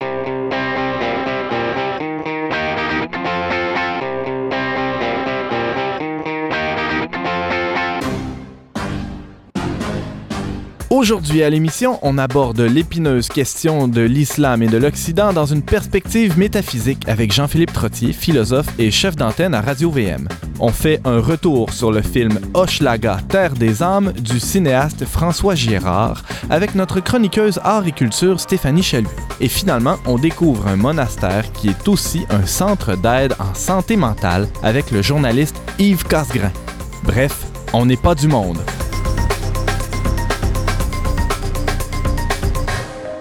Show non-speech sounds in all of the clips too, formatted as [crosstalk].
Thank you. Aujourd'hui à l'émission, on aborde l'épineuse question de l'islam et de l'Occident dans une perspective métaphysique avec Jean-Philippe Trottier, philosophe et chef d'antenne à Radio VM. On fait un retour sur le film Hochelaga, Terre des âmes du cinéaste François Girard avec notre chroniqueuse art et culture Stéphanie Chalut. Et finalement, on découvre un monastère qui est aussi un centre d'aide en santé mentale avec le journaliste Yves Casgrain. Bref, on n'est pas du monde.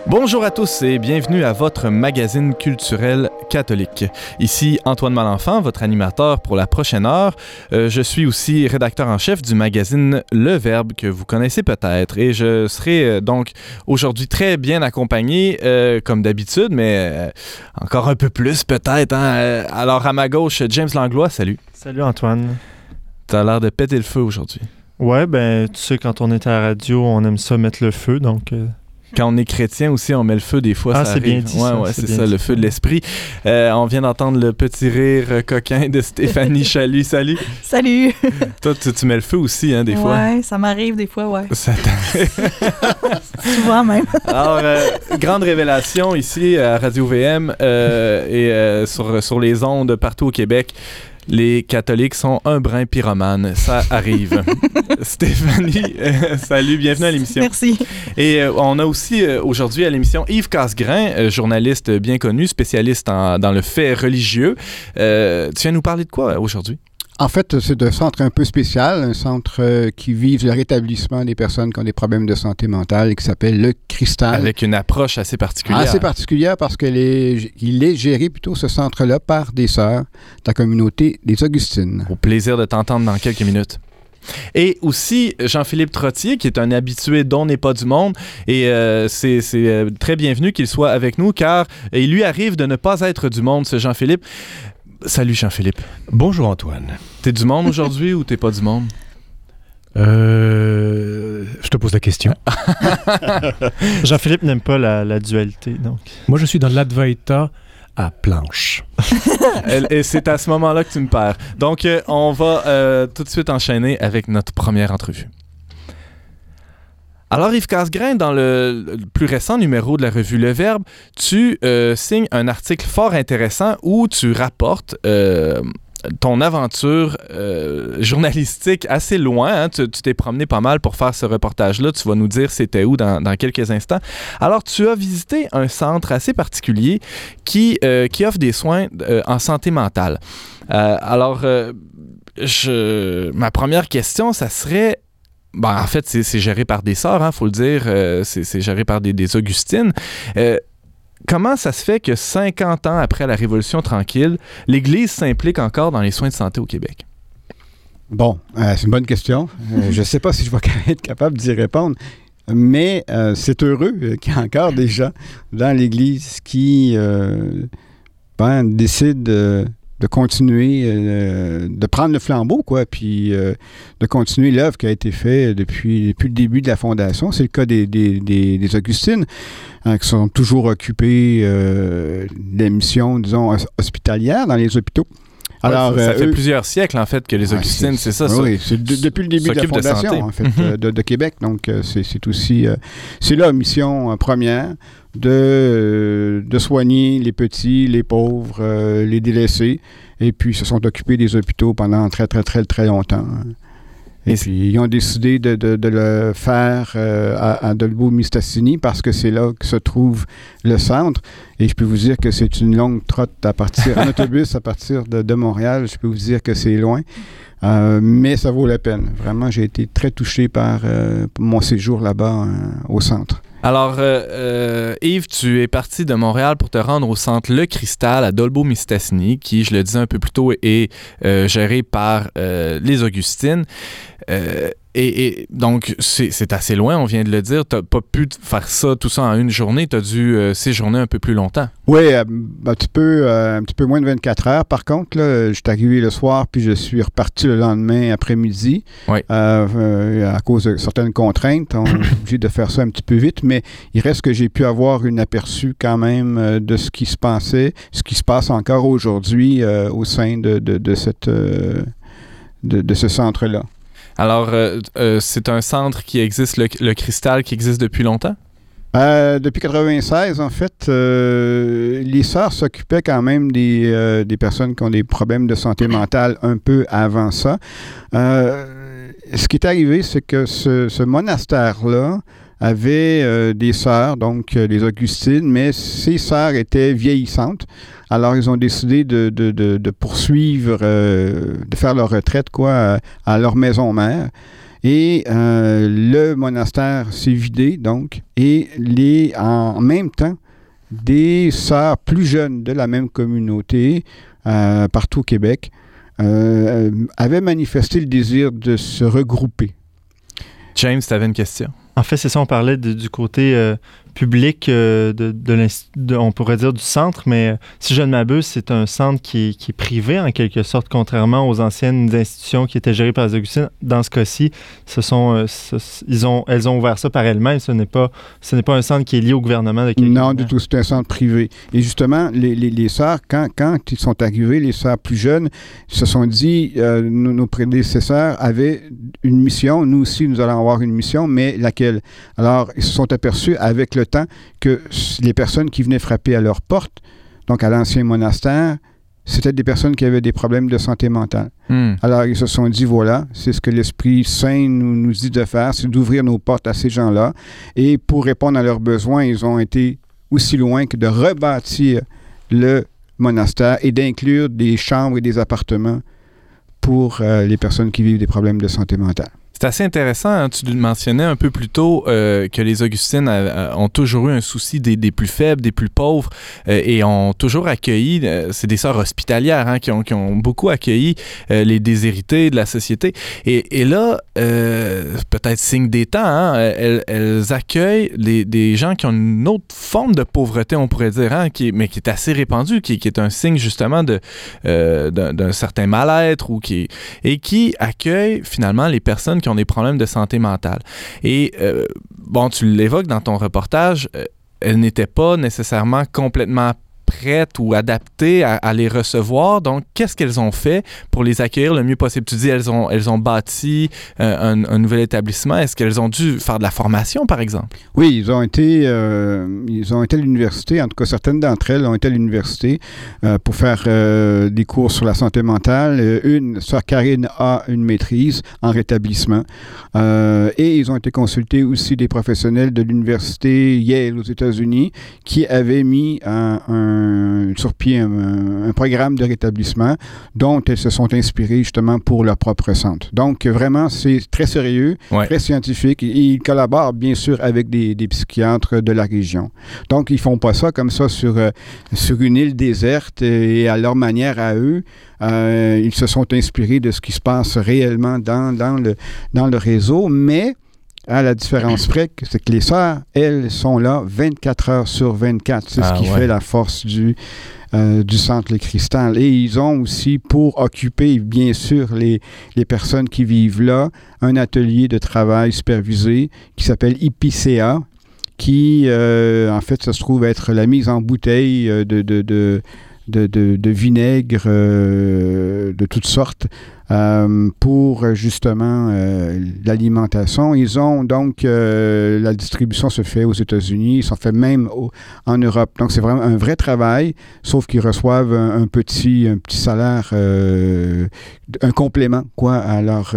Bonjour à tous et bienvenue à votre magazine culturel catholique. Ici Antoine Malenfant, votre animateur pour la prochaine heure. Euh, je suis aussi rédacteur en chef du magazine Le Verbe que vous connaissez peut-être et je serai euh, donc aujourd'hui très bien accompagné euh, comme d'habitude, mais encore un peu plus peut-être. Hein. Alors à ma gauche, James Langlois, salut. Salut Antoine. T'as l'air de péter le feu aujourd'hui. Ouais, ben tu sais, quand on est à la radio, on aime ça mettre le feu, donc quand on est chrétien aussi, on met le feu des fois. Ah, c'est bien dit. Ouais, ouais, c'est ça, le feu de l'esprit. Euh, on vient d'entendre le petit rire coquin de Stéphanie [laughs] Chalut. Salut. Salut. [laughs] Toi, tu, mets le feu aussi, hein, des fois. Ouais, ça m'arrive des fois, ouais. Ça [laughs] Souvent même. Alors, euh, grande révélation ici à Radio VM euh, et sur, sur les ondes partout au Québec les catholiques sont un brin pyromane. Ça arrive. [laughs] Stéphanie, euh, salut, bienvenue à l'émission. Merci. Et euh, on a aussi euh, aujourd'hui à l'émission Yves Casgrain, journaliste bien connu, spécialiste dans le fait religieux. tu viens nous parler de quoi aujourd'hui? En fait, c'est un centre un peu spécial, un centre euh, qui vise le rétablissement des personnes qui ont des problèmes de santé mentale et qui s'appelle le Cristal. Avec une approche assez particulière. Assez particulière parce qu'il est, il est géré plutôt ce centre-là par des sœurs de la communauté des Augustines. Au plaisir de t'entendre dans quelques minutes. Et aussi Jean-Philippe Trottier, qui est un habitué dont n'est pas du monde. Et euh, c'est euh, très bienvenu qu'il soit avec nous, car il lui arrive de ne pas être du monde, ce Jean-Philippe. Salut Jean-Philippe. Bonjour Antoine. T'es du monde aujourd'hui ou t'es pas du monde? Euh, je te pose la question. [laughs] Jean-Philippe n'aime pas la, dualité, donc. Moi, je suis dans l'Advaita à planche. [laughs] Et c'est à ce moment-là que tu me perds. Donc, euh, on va euh, tout de suite enchaîner avec notre première entrevue. Alors, Yves Casgrain, dans le, plus récent numéro de la revue Le Verbe, tu euh, signes un article fort intéressant où tu rapportes euh, ton aventure euh, journalistique assez loin. Hein. Tu t'es promené pas mal pour faire ce reportage-là. Tu vas nous dire c'était où dans, quelques instants. Alors, tu as visité un centre assez particulier qui, qui offre des soins en santé mentale. alors, je, ma première question, ça serait ben, en fait, c'est géré par des sœurs, il hein, faut le dire. Euh, c'est géré par des, des Augustines. Euh, comment ça se fait que 50 ans après la Révolution tranquille, l'Église s'implique encore dans les soins de santé au Québec? Bon, euh, c'est une bonne question. [laughs] je ne sais pas si je vais [laughs] être capable d'y répondre, mais c'est heureux qu'il y ait encore des gens dans l'Église qui ben, décident de continuer, euh, de prendre le flambeau, quoi, puis euh, de continuer l'œuvre qui a été faite depuis, depuis le début de la Fondation. C'est le cas des, des, des, Augustines, hein, qui sont toujours occupés euh, des missions, disons, hospitalières dans les hôpitaux. Alors, ça, fait plusieurs siècles, en fait, que les Augustines, c'est ça. Oui, c'est depuis le début de la Fondation, en fait, de, de, Québec. Donc, c'est aussi... c'est la mission première de, de soigner les petits, les pauvres, euh, les délaissés. Et puis, ils se sont occupés des hôpitaux pendant très, très, très, très longtemps. Et, puis, ils ont décidé de, de, le faire euh, à, à Dolbeau-Mistassini parce que c'est là que se trouve le centre. Et je peux vous dire que c'est une longue trotte à partir en autobus à partir de, de, Montréal. Je peux vous dire que c'est loin. Euh, mais ça vaut la peine. Vraiment, j'ai été très touché par mon séjour là-bas au centre. Alors, euh, euh, Yves, tu es parti de Montréal pour te rendre au centre Le Cristal à Dolbeau-Mistassini, qui, je le disais un peu plus tôt, est euh, géré par les Augustines. Et, donc, c'est assez loin, on vient de le dire. Tu n'as pas pu faire ça, tout ça en une journée. Tu as dû euh, séjourner un peu plus longtemps. Oui, euh, un, petit peu, euh, un petit peu moins de 24 heures. Par contre, je suis arrivé le soir, puis je suis reparti le lendemain après-midi. Oui. à cause de certaines contraintes, on est obligé de faire ça un petit peu vite, mais il reste que j'ai pu avoir une aperçu quand même de ce qui se passait, ce qui se passe encore aujourd'hui au sein de, de cette, de ce centre-là. Alors, euh, euh, c'est un centre qui existe, le, cristal, qui existe depuis longtemps? Euh, depuis 96, en fait, les sœurs s'occupaient quand même des, personnes qui ont des problèmes de santé mentale un peu avant ça. ce qui est arrivé, c'est que ce monastère-là avait des sœurs, donc les Augustines, mais ces sœurs étaient vieillissantes. Alors, ils ont décidé de, de, de, poursuivre, euh, de faire leur retraite quoi, à, leur maison mère. Et euh, le monastère s'est vidé, donc, et les, en même temps, des sœurs plus jeunes de la même communauté, euh, partout au Québec, avaient manifesté le désir de se regrouper. James, tu avais une question? En fait, c'est ça, on parlait du côté public euh, de, on pourrait dire du centre, mais euh, si je ne m'abuse, c'est un centre qui, qui, est privé en quelque sorte, contrairement aux anciennes institutions qui étaient gérées par les Augustines. Dans ce cas-ci, ce sont, euh, ils ont, elles ont ouvert ça par elles-mêmes. Ce n'est pas, ce n'est pas un centre qui est lié au gouvernement de. Non, du tout. C'est un centre privé. Et justement, les, les, les sœurs, quand, quand ils sont arrivés, les sœurs plus jeunes, se sont dit, nos, nos, prédécesseurs avaient une mission. Nous aussi, nous allons avoir une mission, mais laquelle? Alors, ils se sont aperçus avec le temps que les personnes qui venaient frapper à leur porte, donc à l'ancien monastère, c'était des personnes qui avaient des problèmes de santé mentale. Hmm. Alors, ils se sont dit, voilà, c'est ce que l'Esprit Saint nous, nous dit de faire, c'est d'ouvrir nos portes à ces gens-là. Et pour répondre à leurs besoins, ils ont été aussi loin que de rebâtir le monastère et d'inclure des chambres et des appartements pour euh, les personnes qui vivent des problèmes de santé mentale. C'est assez intéressant. Hein. Tu mentionnais un peu plus tôt euh, que les Augustines ont toujours eu un souci des, plus faibles, des plus pauvres euh, et ont toujours accueilli, euh, c'est des sœurs hospitalières hein, qui, ont, beaucoup accueilli les déshérités de la société. Et, là, peut-être signe des temps, hein, elles, accueillent des, gens qui ont une autre forme de pauvreté, on pourrait dire, hein, mais qui est assez répandue, qui, est un signe justement d'un certain mal-être ou qui, et qui accueille finalement les personnes qui ont des problèmes de santé mentale. Et euh, bon, tu l'évoques dans ton reportage, euh, elle n'était pas nécessairement complètement prêtes ou adaptées à, les recevoir. Donc, qu'est-ce qu'elles ont fait pour les accueillir le mieux possible? Tu dis, elles ont, elles ont bâti euh, un, nouvel établissement. Est-ce qu'elles ont dû faire de la formation, par exemple? Oui, ils ont été, euh, ils ont été à l'université. En tout cas, certaines d'entre elles ont été à l'université euh, pour faire des cours sur la santé mentale. Une, Sœur Karine a une maîtrise en rétablissement. et ils ont été consultés aussi des professionnels de l'université Yale aux États-Unis qui avaient mis un sur pied un, programme de rétablissement dont elles se sont inspirées justement pour leur propre centre. Donc, vraiment, c'est très sérieux, très scientifique. Et ils collaborent bien sûr avec des, psychiatres de la région. Donc, ils font pas ça comme ça sur, euh, sur une île déserte et à leur manière à eux. Euh, ils se sont inspirés de ce qui se passe réellement dans, dans, le, dans le réseau, mais à la différence [clears throat] près, c'est que les sœurs, elles, sont là 24 heures sur 24. C'est ce ah qui fait la force du, euh, du centre Le Cristal. Et ils ont aussi, pour occuper, bien sûr, les, les personnes qui vivent là, un atelier de travail supervisé qui s'appelle IPCA, qui, euh, en fait, ça se trouve être la mise en bouteille euh, de, de, de, de vinaigre de toutes sortes euh, pour justement euh, l'alimentation. Ils ont donc euh, la distribution se fait aux États-Unis, ils sont fait même en Europe. Donc c'est vraiment un vrai travail, sauf qu'ils reçoivent un, petit un petit salaire, un complément quoi à leur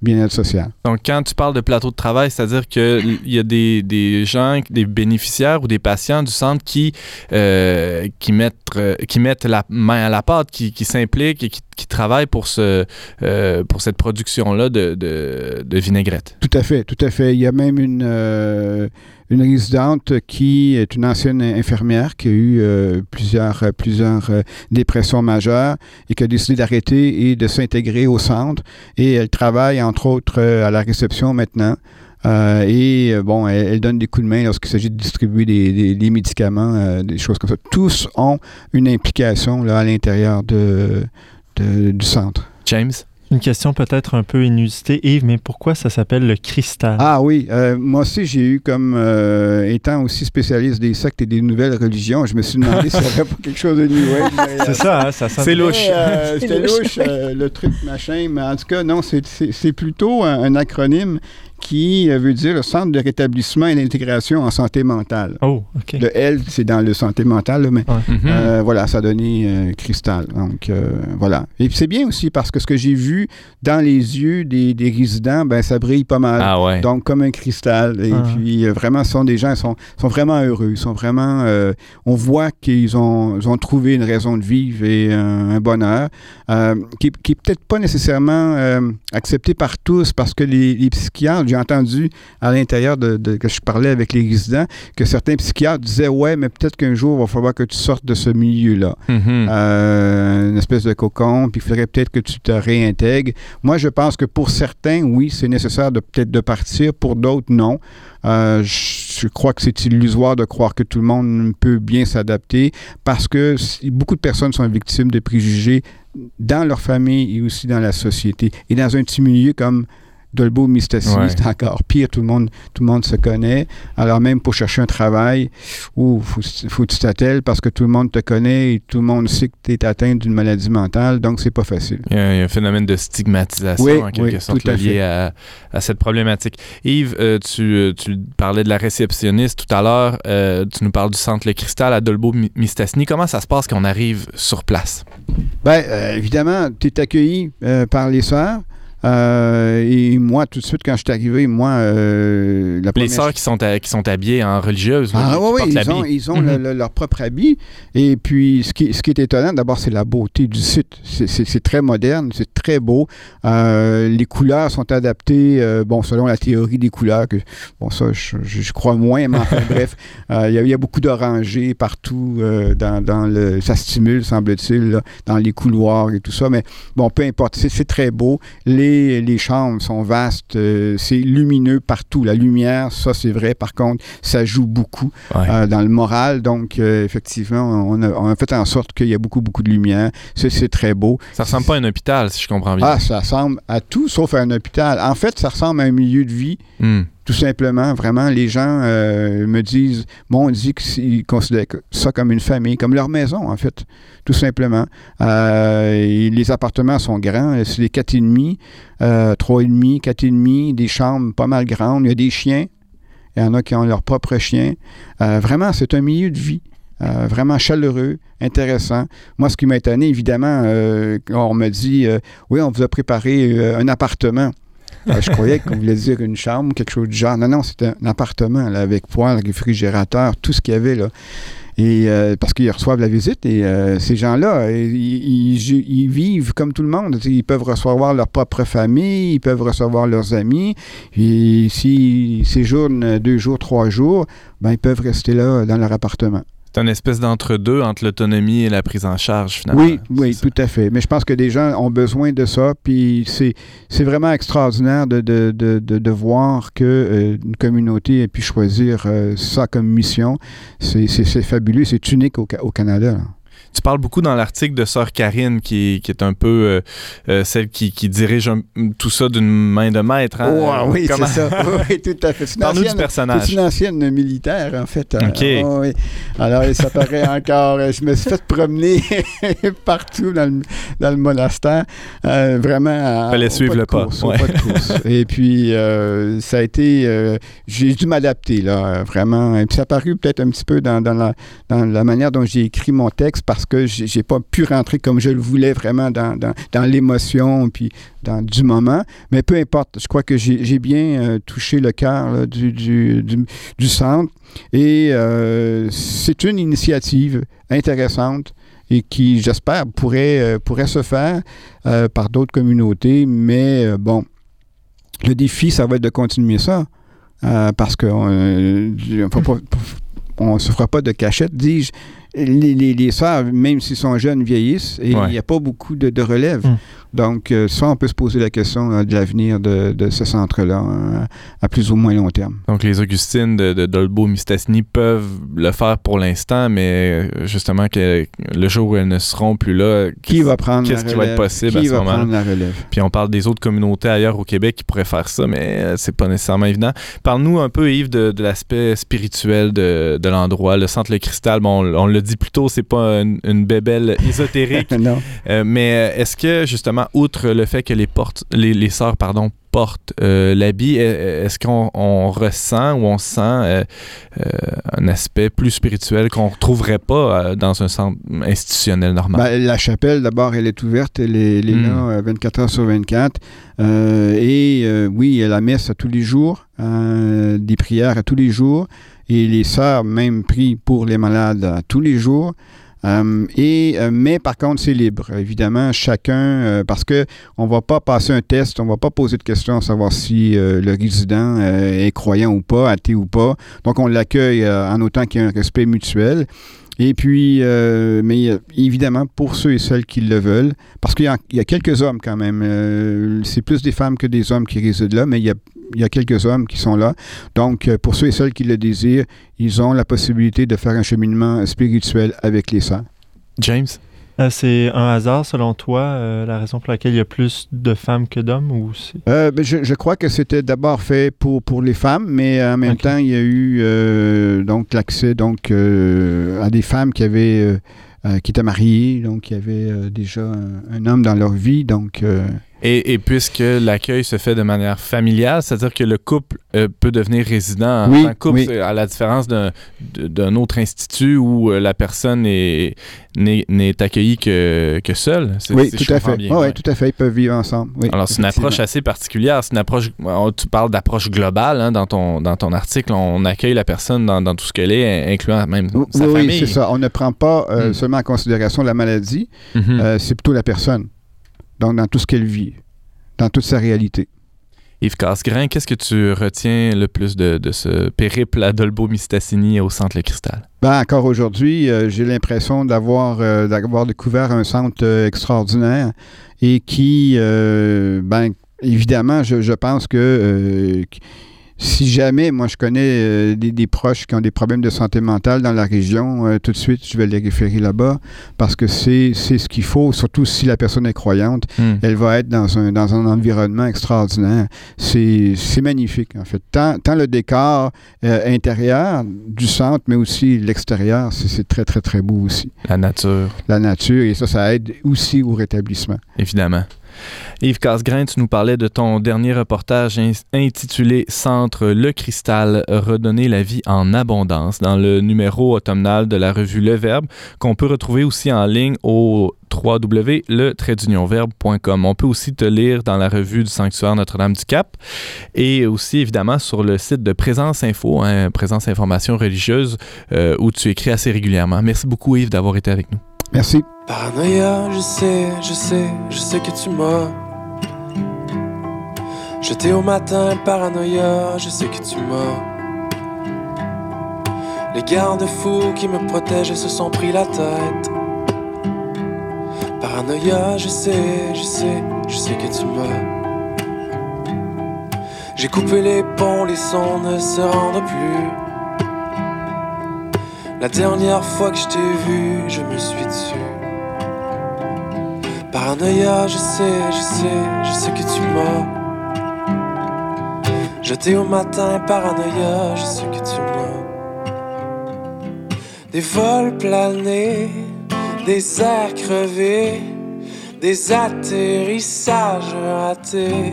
bien-être social. Donc quand tu parles de plateau de travail, c'est-à-dire qu'il y a des, des, gens, des bénéficiaires ou des patients du centre qui qui mettent qui mettent la main à la pâte, qui, s'impliquent et qui travaillent pour pour, ce, pour cette production-là de, de, vinaigrette. Tout à fait, tout à fait. Il y a même une, une résidente qui est une ancienne infirmière qui a eu plusieurs, plusieurs dépressions majeures et qui a décidé d'arrêter et de s'intégrer au centre. Et elle travaille, entre autres, à la réception maintenant. Euh, et euh, bon, elle, donne des coups de main lorsqu'il s'agit de distribuer des, médicaments, euh, des choses comme ça. Tous ont une implication là, à l'intérieur de, du centre. James? Une question peut-être un peu inusitée, Yves, mais pourquoi ça s'appelle le cristal? Ah oui, moi aussi j'ai eu comme étant aussi spécialiste des sectes et des nouvelles religions, je me suis demandé si ça avait pas quelque chose de nouveau. c'est ça, hein, ça C'est louche. [laughs] C'était louche, le truc machin, mais en tout cas, non, c'est plutôt un acronyme qui euh, veut dire le Centre de rétablissement et d'intégration en santé mentale. Oh, OK. Le L, c'est dans le santé mentale, mais euh, voilà, ça a donné euh, cristal. Donc, voilà. Et c'est bien aussi parce que ce que j'ai vu dans les yeux des, des, résidents, ben ça brille pas mal. Ah ouais. Donc, comme un cristal. Et ah. puis, vraiment, ce sont des gens, ils sont, sont vraiment heureux. Ils sont vraiment... on voit qu'ils ont, ont, trouvé une raison de vivre et un, bonheur qui, qui est peut-être pas nécessairement accepté par tous parce que les, les psychiatres, j'ai entendu à l'intérieur de, que je parlais avec les résidents que certains psychiatres disaient Ouais, mais peut-être qu'un jour, il va falloir que tu sortes de ce milieu-là. Mm-hmm. Euh, une espèce de cocon, puis il faudrait peut-être que tu te réintègres. Moi, je pense que pour certains, oui, c'est nécessaire de peut-être de partir, pour d'autres, non. Euh, je crois que c'est illusoire de croire que tout le monde peut bien s'adapter parce que beaucoup de personnes sont victimes de préjugés dans leur famille et aussi dans la société. Et dans un petit milieu comme Dolbeau Mistassini, c'est encore pire. Tout le, monde, tout le monde se connaît. Alors, même pour chercher un travail, il faut, faut que tu t'attelles parce que tout le monde te connaît et tout le monde sait que tu es atteint d'une maladie mentale. Donc, c'est pas facile. Il y, a, un phénomène de stigmatisation, en quelque sorte, lié à, à, cette problématique. Yves, euh, tu, euh, tu, parlais de la réceptionniste tout à l'heure. Euh, tu nous parles du centre Le Cristal à Dolbeau Mistassini. Comment ça se passe quand on arrive sur place? Bien, évidemment, tu es accueilli par les soeurs. Euh, et moi, tout de suite, quand je suis arrivé, moi, euh, la Les sœurs qui sont, qui sont habillées en religieuse. Ah oui, oui, ils ont, ils ont mhm. leur propre habit. Et puis, ce qui, ce qui est étonnant, d'abord, c'est la beauté du site. C'est très moderne, c'est très beau. Euh, les couleurs sont adaptées, bon, selon la théorie des couleurs, que, bon, ça, je, crois moins, mais enfin, [laughs] bref, il y, a beaucoup d'orangers partout dans, dans, le... Ça stimule, semble-t-il, dans les couloirs et tout ça. Mais bon, peu importe, c'est très beau. Les les, chambres sont vastes, euh, c'est lumineux partout. La lumière, ça c'est vrai. Par contre, ça joue beaucoup euh, dans le moral. Donc, euh, effectivement, on a, fait en sorte qu'il y a beaucoup, beaucoup de lumière. C'est très beau. Ça ressemble pas à un hôpital, si je comprends bien. Ah, ça ressemble à tout sauf à un hôpital. En fait, ça ressemble à un milieu de vie. Hmm. Tout simplement, vraiment, les gens euh, me disent, m'ont dit qu'ils considèrent ça comme une famille, comme leur maison, en fait, tout simplement. Euh, les appartements sont grands, c'est des quatre et demi, euh, trois et demi, quatre et demi, des chambres pas mal grandes. Il y a des chiens, il y en a qui ont leur propre chien. vraiment, c'est un milieu de vie. vraiment chaleureux, intéressant. Moi, ce qui m'a étonné, évidemment, on me dit Oui, on vous a préparé un appartement. Ah, je croyais qu'on voulait dire une chambre, quelque chose du genre. Non, non, c'était un appartement avec poêle, réfrigérateur, tout ce qu'il y avait. Et euh, parce qu'ils reçoivent la visite et euh, ces gens-là, ils, vivent comme tout le monde. Ils peuvent recevoir leur propre famille, ils peuvent recevoir leurs amis. Et s'ils séjournent deux jours, trois jours, ben, ils peuvent rester là dans leur appartement. C'est une espèce d'entre-deux entre l'autonomie et la prise en charge, finalement. Oui, oui, tout à fait. Mais je pense que des gens ont besoin de ça. Puis c'est vraiment extraordinaire de, de, de, de voir qu'une euh, communauté ait pu choisir euh, ça comme mission. C'est fabuleux, c'est unique au, au Canada. Tu parles beaucoup dans l'article de Sœur Karine, qui, qui, est un peu euh, euh, celle qui, qui dirige tout ça d'une main de maître. Hein? oui, c'est ça. [laughs] oui, tout à fait. Parle-nous du personnage. C'est une ancienne militaire, en fait. OK. oui. Alors, ça paraît encore... Je me suis fait promener [laughs] partout dans le, dans le monastère. Euh, vraiment... Il fallait suivre le pas. pas de course. [laughs] Et puis, ça a été... j'ai dû m'adapter, là, vraiment. Et puis, ça a paru peut-être un petit peu dans, dans, la, dans la manière dont j'ai écrit mon texte, parce parce que j'ai pas pu rentrer comme je le voulais vraiment dans, dans, l'émotion puis dans du moment. Mais peu importe, je crois que j'ai bien euh, touché le cœur du, du, du, centre. Et euh, c'est une initiative intéressante et qui, j'espère, pourrait, euh, pourrait se faire par d'autres communautés. Mais bon, le défi, ça va être de continuer ça. parce qu'on ne se fera pas de cachette, dis-je les, les, les sœurs, même s'ils sont jeunes, vieillissent et il n'y a pas beaucoup de, relève. Hmm. Donc, euh, ça, on peut se poser la question euh, de l'avenir de, ce centre-là euh, à plus ou moins long terme. Donc, les Augustines de, de Dolbeau-Mistassini peuvent le faire pour l'instant, mais justement, que le jour où elles ne seront plus là, qui va prendre qu'est-ce qui va être possible qui à ce moment prendre la relève? Puis on parle des autres communautés ailleurs au Québec qui pourraient faire ça, mais c'est pas nécessairement évident. Parle-nous un peu, Yves, de, l'aspect spirituel de, l'endroit. Le centre Le Cristal, bon, on, le dit plus tôt, c'est pas une, une bébelle ésotérique. [laughs] non. mais est-ce que, justement, outre le fait que les, portes, les, les sœurs pardon, portent euh, l'habit, est-ce qu'on ressent ou on sent euh, euh, un aspect plus spirituel qu'on ne retrouverait pas dans un centre institutionnel normal? Ben, la chapelle, d'abord, elle est ouverte, elle est, là 24 hmm. heures sur 24. et oui, il y a la messe à tous les jours, des prières à tous les jours. Et les sœurs même prient pour les malades à tous les jours. Euh, et, euh, mais par contre, c'est libre. Évidemment, chacun, euh, parce que on va pas passer un test, on va pas poser de questions à savoir si le résident est croyant ou pas, athée ou pas. Donc, on l'accueille en autant qu'il y a un respect mutuel. Et puis, mais évidemment, pour ceux et celles qui le veulent, parce qu'il y, a quelques hommes quand même, c'est plus des femmes que des hommes qui résident là, mais il y a il y a quelques hommes qui sont là. Donc, euh, pour ceux et celles qui le désirent, ils ont la possibilité de faire un cheminement spirituel avec les saints. James? Euh, c'est un hasard, selon toi, euh, la raison pour laquelle il y a plus de femmes que d'hommes ou ben, je, crois que c'était d'abord fait pour, pour les femmes, mais en même temps, il y a eu donc l'accès donc à des femmes qui avaient qui étaient mariées, donc qui avaient déjà un, homme dans leur vie, donc et, puisque l'accueil se fait de manière familiale, c'est-à-dire que le couple euh, peut devenir résident en tant couple, à la différence d'un autre institut où euh, la personne n'est accueillie que, que seule. Oui, tout à fait. tout à fait. Ils peuvent vivre ensemble. Alors, c'est une approche assez particulière. C'est une approche, tu parles d'approche globale hein, dans, ton, dans ton article. On accueille la personne dans, dans tout ce qu'elle est, incluant même sa famille. Oui, c'est ça. On ne prend pas euh, hmm. seulement en considération la maladie, mm-hmm. c'est plutôt la personne donc dans tout ce qu'elle vit, dans toute sa réalité. Yves Casgrain, qu'est-ce que tu retiens le plus de, ce périple à Dolbeau-Mistassini au Centre Le Cristal? Ben, encore aujourd'hui, euh, j'ai l'impression d'avoir euh, d'avoir découvert un centre euh, extraordinaire et qui, ben, évidemment, je, je pense que si jamais, moi, je connais euh, des, proches qui ont des problèmes de santé mentale dans la région, euh, tout de suite, je vais les référer là-bas parce que c'est ce qu'il faut, surtout si la personne est croyante. Hmm. Elle va être dans un, dans un environnement extraordinaire. C'est magnifique, en fait. Tant, tant le décor euh, intérieur du centre, mais aussi l'extérieur, c'est très, très, très beau aussi. La nature. La nature, et ça, ça aide aussi au rétablissement. Évidemment. Yves Casgrain, tu nous parlais de ton dernier reportage intitulé Centre Le Cristal, redonner la vie en abondance dans le numéro automnal de la revue Le Verbe qu'on peut retrouver aussi en ligne au www.le-verbe.com. On peut aussi te lire dans la revue du Sanctuaire Notre-Dame-du-Cap et aussi évidemment sur le site de Présence Info, hein, Présence Information Religieuse, euh, où tu écris assez régulièrement. Merci beaucoup Yves d'avoir été avec nous. Merci. Paranoïa, je sais, je sais, je sais que tu m'as. Jeté au matin, paranoïa, je sais que tu m'as. Les garde-fous qui me protègent se sont pris la tête. Paranoïa, je sais, je sais, je sais que tu m'as. J'ai coupé les ponts, les sons ne se rendent plus. La dernière fois que je t'ai vu, je me suis dessus. Paranoïa, je sais, je sais, je sais que tu m'as. Jeté au matin, paranoïa, je sais que tu m'as. Des vols planés, des airs crevés, des atterrissages ratés.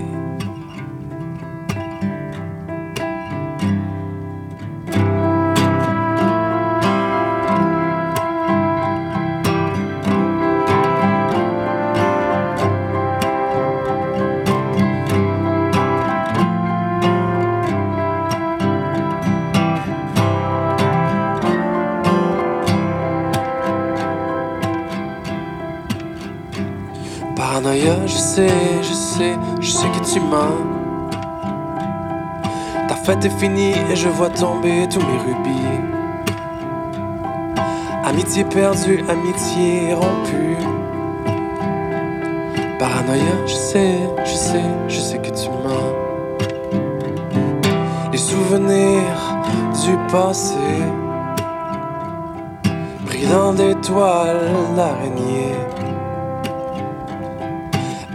Paranoïa, je sais, je sais, je sais que tu m'as. Ta fête est finie et je vois tomber tous mes rubis. Amitié perdue, amitié rompue. Paranoïa, je sais, je sais, je sais que tu m'as. Les souvenirs du passé, pris dans des.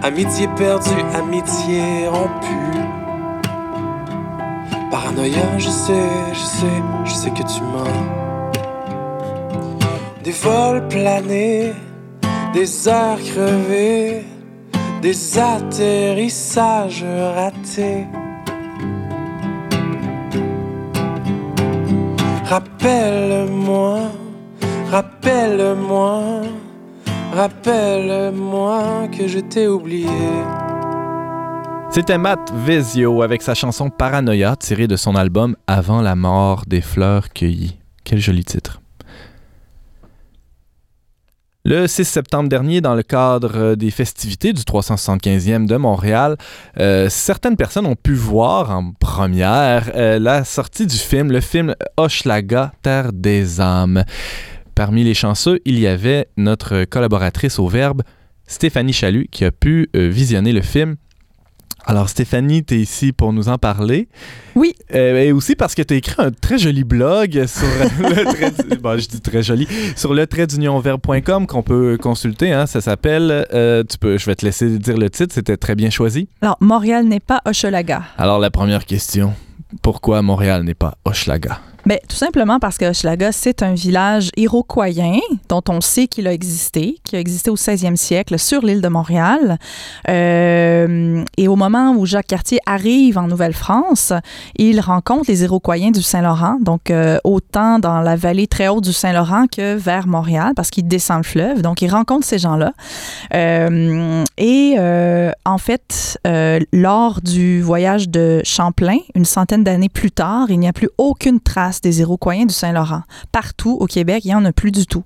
Amitié perdue, amitié rompue. Paranoïa, je sais, je sais, je sais que tu m'as. Des vols planés, des heures crevées, des atterrissages ratés. Rappelle-moi, rappelle-moi, rappelle-moi que je t'ai oublié. C'était Matt Vezio avec sa chanson Paranoia tirée de son album Avant la mort des fleurs cueillies. Quel joli titre. Le 6 septembre dernier, dans le cadre des festivités du 375e de Montréal, euh, certaines personnes ont pu voir en première euh, la sortie du film, le film Hochelaga, Terre des âmes. Parmi les chanceux, il y avait notre collaboratrice au Verbe, Stéphanie Chalut, qui a pu euh, visionner le film alors, Stéphanie, tu es ici pour nous en parler. Oui. Euh, et aussi parce que tu as écrit un très joli blog sur le [laughs] trait bon, je dis très joli, sur le trait d'unionverbe.com qu'on peut consulter. Hein, ça s'appelle, euh, tu peux, je vais te laisser dire le titre, c'était très bien choisi. Alors, Montréal n'est pas Hochelaga. Alors, la première question, pourquoi Montréal n'est pas Hochelaga? Bien, tout simplement parce que Hochelaga, c'est un village iroquoien dont on sait qu'il a existé, qui a existé au 16e siècle sur l'île de Montréal. Euh, et au moment où Jacques Cartier arrive en Nouvelle-France, il rencontre les Iroquois du Saint-Laurent, donc euh, autant dans la vallée très haute du Saint-Laurent que vers Montréal, parce qu'il descend le fleuve. Donc, il rencontre ces gens-là. Euh, et euh, en fait, euh, lors du voyage de Champlain, une centaine d'années plus tard, il n'y a plus aucune trace des Iroquois du Saint-Laurent. Partout au Québec, il n'y en a plus du tout.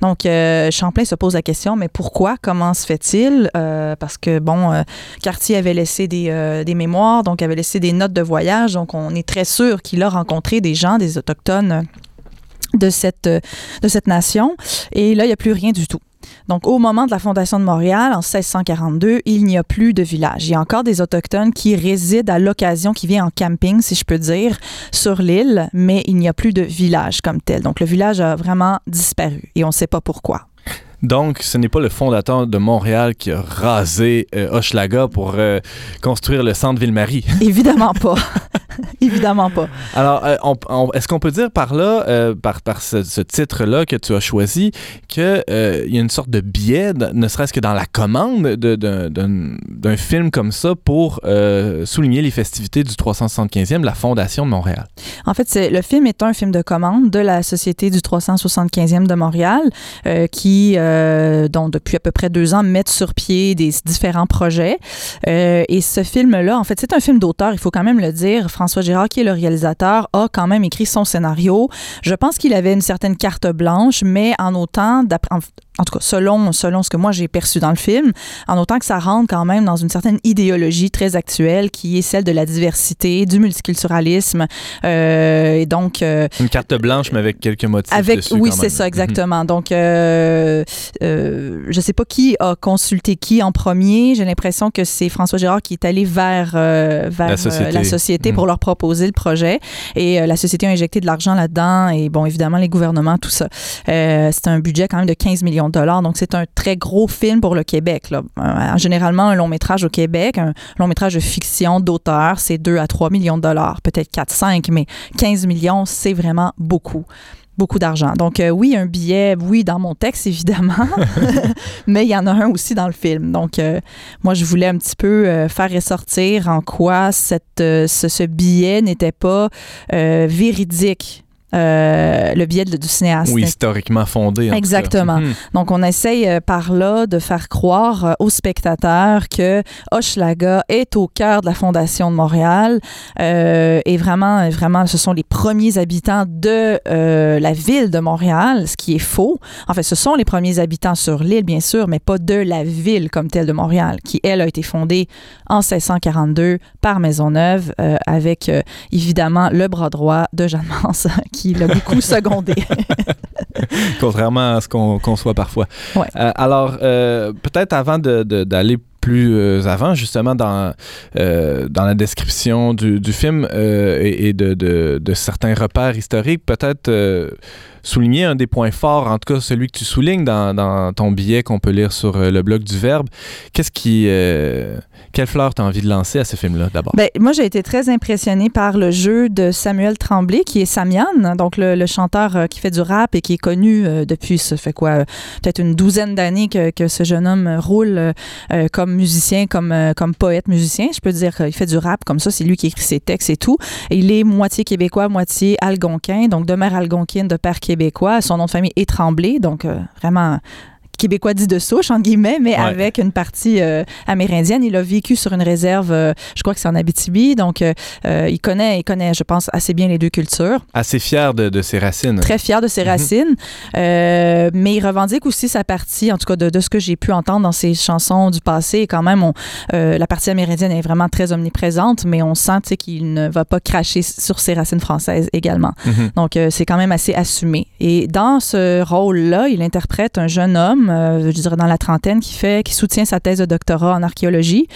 Donc, euh, Champlain se pose la question, mais pourquoi? Comment se fait-il? Euh, parce que, bon, euh, Cartier avait laissé des, des, mémoires, donc avait laissé des notes de voyage, donc on est très sûr qu'il a rencontré des gens, des Autochtones de cette, de cette nation. Et là, il n'y a plus rien du tout. Donc, au moment de la fondation de Montréal, en 1642, il n'y a plus de village. Il y a encore des Autochtones qui résident à l'occasion, qui viennent en camping, si je peux dire, sur l'île, mais il n'y a plus de village comme tel. Donc, le village a vraiment disparu et on ne sait pas pourquoi. Donc, ce n'est pas le fondateur de Montréal qui a rasé euh, Hochelaga pour euh, construire le centre Ville-Marie. [laughs] Évidemment pas. [laughs] Évidemment pas. Alors, euh, est-ce qu'on peut dire par là, euh, par, par ce, ce, titre-là que tu as choisi, qu'il y a une sorte de biais, ne serait-ce que dans la commande d'un film comme ça pour souligner les festivités du 375e, la Fondation de Montréal? En fait, le film est un film de commande de la Société du 375e de Montréal euh, dont depuis à peu près deux ans, mettent sur pied des différents projets. et ce film-là, en fait, c'est un film d'auteur, il faut quand même le dire. François Gérard, qui est le réalisateur, a quand même écrit son scénario. Je pense qu'il avait une certaine carte blanche, mais en autant, en, en tout cas, selon, selon ce que moi j'ai perçu dans le film, en autant que ça rentre quand même dans une certaine idéologie très actuelle qui est celle de la diversité, du multiculturalisme. Euh, et donc. Euh, une carte blanche, mais avec quelques motifs. Avec, dessus, oui, c'est ça, exactement. donc, euh, je sais pas qui a consulté qui en premier. J'ai l'impression que c'est François Gérard qui est allé vers, vers la société, la société mmh. pour leur proposer le projet. Et la société a injecté de l'argent là-dedans. Et bon, évidemment, les gouvernements, tout ça. c'est un budget quand même de 15 millions de dollars. Donc, c'est un très gros film pour le Québec. Là. Euh, généralement, un long métrage au Québec, un long métrage de fiction d'auteur, c'est 2 à 3 millions de dollars, peut-être 4, 5, mais 15 millions, c'est vraiment beaucoup beaucoup d'argent. Donc euh, oui, un billet, oui, dans mon texte, évidemment, [laughs] [laughs] mais il y en a un aussi dans le film. Donc euh, moi, je voulais un petit peu euh, faire ressortir en quoi cette, ce, ce billet n'était pas véridique euh, le biais du cinéaste. Ou historiquement fondé. Exactement. Mhm. Donc, on essaye euh, par là de faire croire euh, aux spectateurs que Hochelaga est au cœur de la Fondation de Montréal et vraiment, vraiment, ce sont les premiers habitants de la ville de Montréal, ce qui est faux. En fait, ce sont les premiers habitants sur l'île, bien sûr, mais pas de la ville comme telle de Montréal, qui, elle, a été fondée en 1642 par Maisonneuve, avec évidemment le bras droit de Jeanne Mance, qui l'a beaucoup [laughs] secondé. Contrairement à ce qu'on conçoit parfois. Ouais. Euh, alors, euh, peut-être avant d'aller plus euh, avant, justement, dans, dans la description du, du film et, de, de, certains repères historiques, peut-être souligner un des points forts, en tout cas celui que tu soulignes dans, dans ton billet qu'on peut lire sur le blog du Verbe. Qu'est-ce qui quelle fleur tu as envie de lancer à ce film-là, d'abord? Ben, moi, j'ai été très impressionnée par le jeu de Samuel Tremblay, qui est Samian, donc le, chanteur euh, qui fait du rap et qui est connu euh, depuis, ça fait quoi, euh, peut-être une douzaine d'années que, que, ce jeune homme roule comme musicien, comme, comme poète musicien. Je peux dire qu'il fait du rap comme ça, c'est lui qui écrit ses textes et tout. Il est moitié québécois, moitié algonquin, donc de mère algonquine, de père québécois. Son nom de famille est Tremblay, donc vraiment québécois dit de souche, entre guillemets, mais avec une partie euh, amérindienne. Il a vécu sur une réserve, euh, je crois que c'est en Abitibi, donc euh, il connaît, il connaît, je pense, assez bien les deux cultures. Assez fier de, ses racines. Très fier de ses mhm. racines, mais il revendique aussi sa partie, en tout cas de, ce que j'ai pu entendre dans ses chansons du passé. Quand même, on, la partie amérindienne est vraiment très omniprésente, mais on sent qu'il ne va pas cracher sur ses racines françaises également. Mhm. Donc, c'est quand même assez assumé. Et dans ce rôle-là, il interprète un jeune homme euh, je dirais dans la trentaine, qui fait, qui soutient sa thèse de doctorat en archéologie.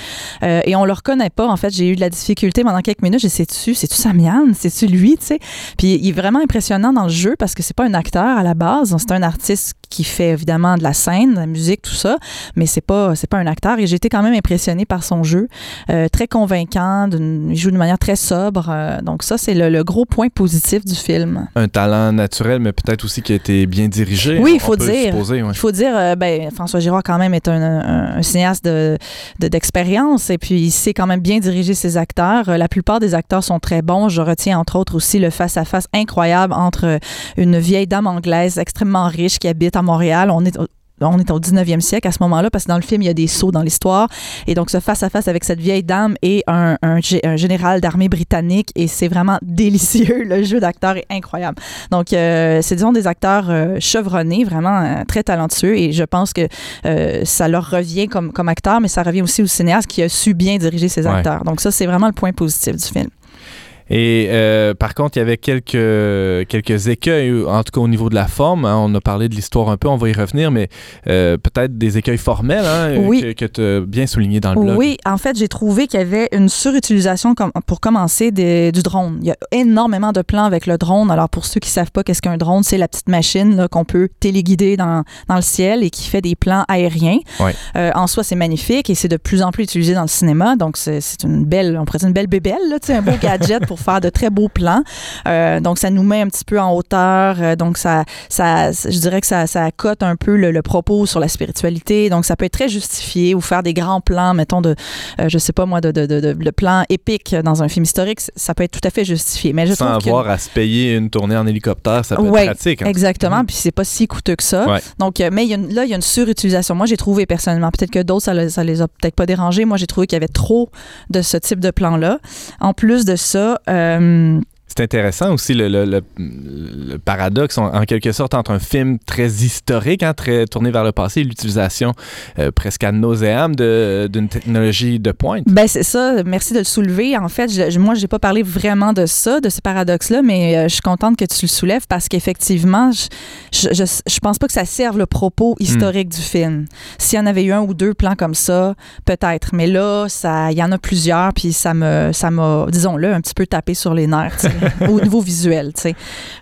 Euh, et on le reconnaît pas. En fait, j'ai eu de la difficulté pendant quelques minutes. J'ai c'est-tu, c'est-tu Samian? C'est-tu lui, tu sais? Puis il est vraiment impressionnant dans le jeu parce que c'est pas un acteur à la base. C'est un artiste qui fait évidemment de la scène, de la musique, tout ça, mais c'est pas c'est pas un acteur. Et j'ai été quand même impressionnée par son jeu, euh, très convaincant, il joue de manière très sobre. donc ça, c'est le, gros point positif du film. Un talent naturel, mais peut-être aussi qui a été bien dirigé. Oui, il faut dire. Il faut dire euh, ben, François Girard, quand même, est un, cinéaste d'expérience de, et puis il sait quand même bien diriger ses acteurs. Euh, la plupart des acteurs sont très bons. Je retiens entre autres aussi le face-à-face incroyable entre une vieille dame anglaise extrêmement riche qui habite à Montréal. On est on est au 19e siècle à ce moment-là, parce que dans le film, il y a des sauts dans l'histoire. Et donc, ce face-à-face avec cette vieille dame et un, général d'armée britannique, et c'est vraiment [laughs] délicieux. Le jeu d'acteur est incroyable. Donc, euh, c'est, disons, des acteurs euh, chevronnés, vraiment euh, très talentueux, et je pense que ça leur revient comme, comme acteur, mais ça revient aussi au cinéaste qui a su bien diriger ses acteurs. Donc, ça, c'est vraiment le point positif du film. Et euh, par contre, il y avait quelques, quelques écueils, en tout cas au niveau de la forme. Hein. on a parlé de l'histoire un peu, on va y revenir, mais euh, peut-être des écueils formels hein, que, tu as bien souligné dans le blog. Oui, en fait, j'ai trouvé qu'il y avait une surutilisation, pour commencer, des, du drone. Il y a énormément de plans avec le drone. Alors, pour ceux qui ne savent pas qu'est-ce qu'un drone, c'est la petite machine qu'on peut téléguider dans, dans, le ciel et qui fait des plans aériens. Euh, en soi, c'est magnifique et c'est de plus en plus utilisé dans le cinéma. Donc, c'est une belle, on pourrait dire une belle bébelle, là, un beau [laughs] gadget pour pour faire de très beaux plans. Euh, donc, ça nous met un petit peu en hauteur. Euh, donc, ça, ça, je dirais que ça, ça cote un peu le, propos sur la spiritualité. Donc, ça peut être très justifié ou faire des grands plans, mettons, de, euh, je sais pas moi, de, de, de, de, plans épiques dans un film historique. Ça peut être tout à fait justifié. Mais je Sans avoir à se payer une tournée en hélicoptère, ça peut être pratique. Hein. Exactement. Mm-hmm. Puis, c'est pas si coûteux que ça. Donc, mais là, il y a une surutilisation. Moi, j'ai trouvé personnellement, peut-être que d'autres, ça, ça les a peut-être pas dérangés. Moi, j'ai trouvé qu'il y avait trop de ce type de plan-là. En plus de ça, euh, c'est intéressant aussi le, le, paradoxe en, quelque sorte entre un film très historique, hein, très tourné vers le passé, et l'utilisation euh, presque à nauséam d'une technologie de pointe. Ben c'est ça. Merci de le soulever. En fait, je, moi, j'ai pas parlé vraiment de ça, de ces paradoxes-là, mais euh, je suis contente que tu le soulèves parce qu'effectivement, je, je, je, pense pas que ça serve le propos historique du film. S'il y en avait eu un ou deux plans comme ça, peut-être. Mais là, ça, il y en a plusieurs, puis ça me, ça m'a, disons-le, un petit peu tapé sur les nerfs. [laughs] au niveau visuel. Tu sais.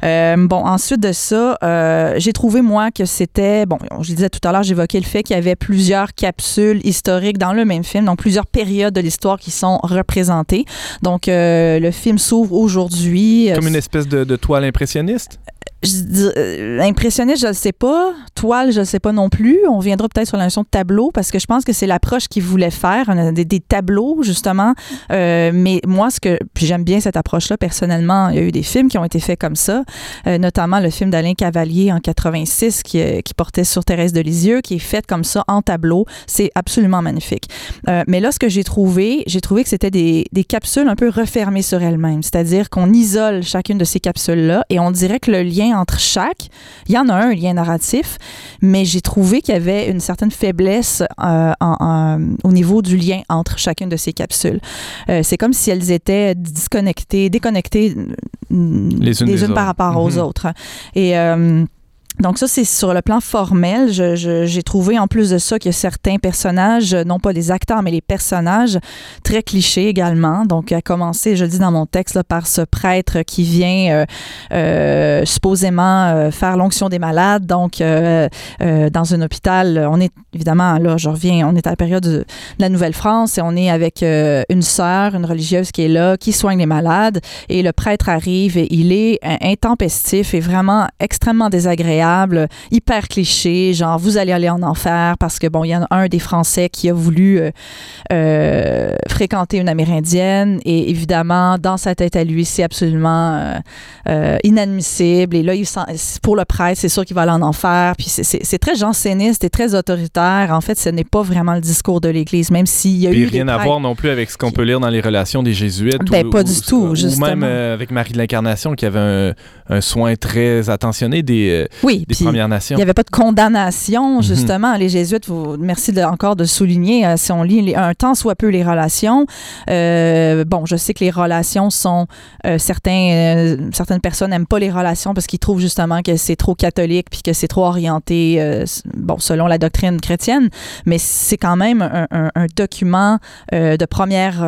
Euh, bon, ensuite de ça, euh, j'ai trouvé, moi, que c'était, bon, je disais tout à l'heure, j'évoquais le fait qu'il y avait plusieurs capsules historiques dans le même film, donc plusieurs périodes de l'histoire qui sont représentées. Donc, euh, le film s'ouvre aujourd'hui. Comme une espèce de, toile impressionniste? Je, impressionniste, je ne sais pas. Toile, je ne sais pas non plus. On viendra peut-être sur la notion de tableau parce que je pense que c'est l'approche qu'il voulait faire, des, des, tableaux justement. mais moi, ce que j'aime bien cette approche-là personnellement. Il y a eu des films qui ont été faits comme ça, notamment le film d'Alain Cavalier en 86 qui, portait sur Thérèse de Lisieux, qui est fait comme ça en tableau. C'est absolument magnifique. mais là, ce que j'ai trouvé, j'ai trouvé que c'était des, des capsules un peu refermées sur elles-mêmes, c'est-à-dire qu'on isole chacune de ces capsules-là et on dirait que le lien entre chaque, il y en a un, un lien narratif, mais j'ai trouvé qu'il y avait une certaine faiblesse euh, au niveau du lien entre chacune de ces capsules. Euh, c'est comme si elles étaient disconnectées, déconnectées les unes, par rapport aux mhm. autres. Et euh, donc ça, c'est sur le plan formel. j'ai trouvé en plus de ça a certains personnages, non pas les acteurs, mais les personnages, très clichés également. Donc à commencer, je le dis dans mon texte, par ce prêtre qui vient euh, euh, supposément euh, faire l'onction des malades. Donc dans un hôpital, on est évidemment, là je reviens, on est à la période de, la Nouvelle-France et on est avec une sœur, une religieuse qui est là, qui soigne les malades. Et le prêtre arrive et il est intempestif et vraiment extrêmement désagréable hyper cliché, genre vous allez aller en enfer parce que bon, il y en a un des Français qui a voulu euh, euh, fréquenter une Amérindienne et évidemment dans sa tête à lui c'est absolument euh, inadmissible et là il pour le prêtre c'est sûr qu'il va aller en enfer puis c'est très janséniste et très autoritaire. En fait, ce n'est pas vraiment le discours de l'Église, même s'il y a puis eu rien à voir non plus avec ce qu'on peut lire dans les relations des jésuites. Ben, pas du tout, ou, même avec Marie de l'Incarnation qui avait un, un, soin très attentionné des, oui, des Premières Nations. Il n'y avait pas de condamnation, mhm. justement. Les Jésuites, vous, merci encore de souligner, euh, si on lit un temps soit peu les relations, euh, bon, je sais que les relations sont, euh, certains, certaines personnes n'aiment pas les relations parce qu'ils trouvent justement que c'est trop catholique puis que c'est trop orienté, bon, selon la doctrine chrétienne, mais c'est quand même un, un document de première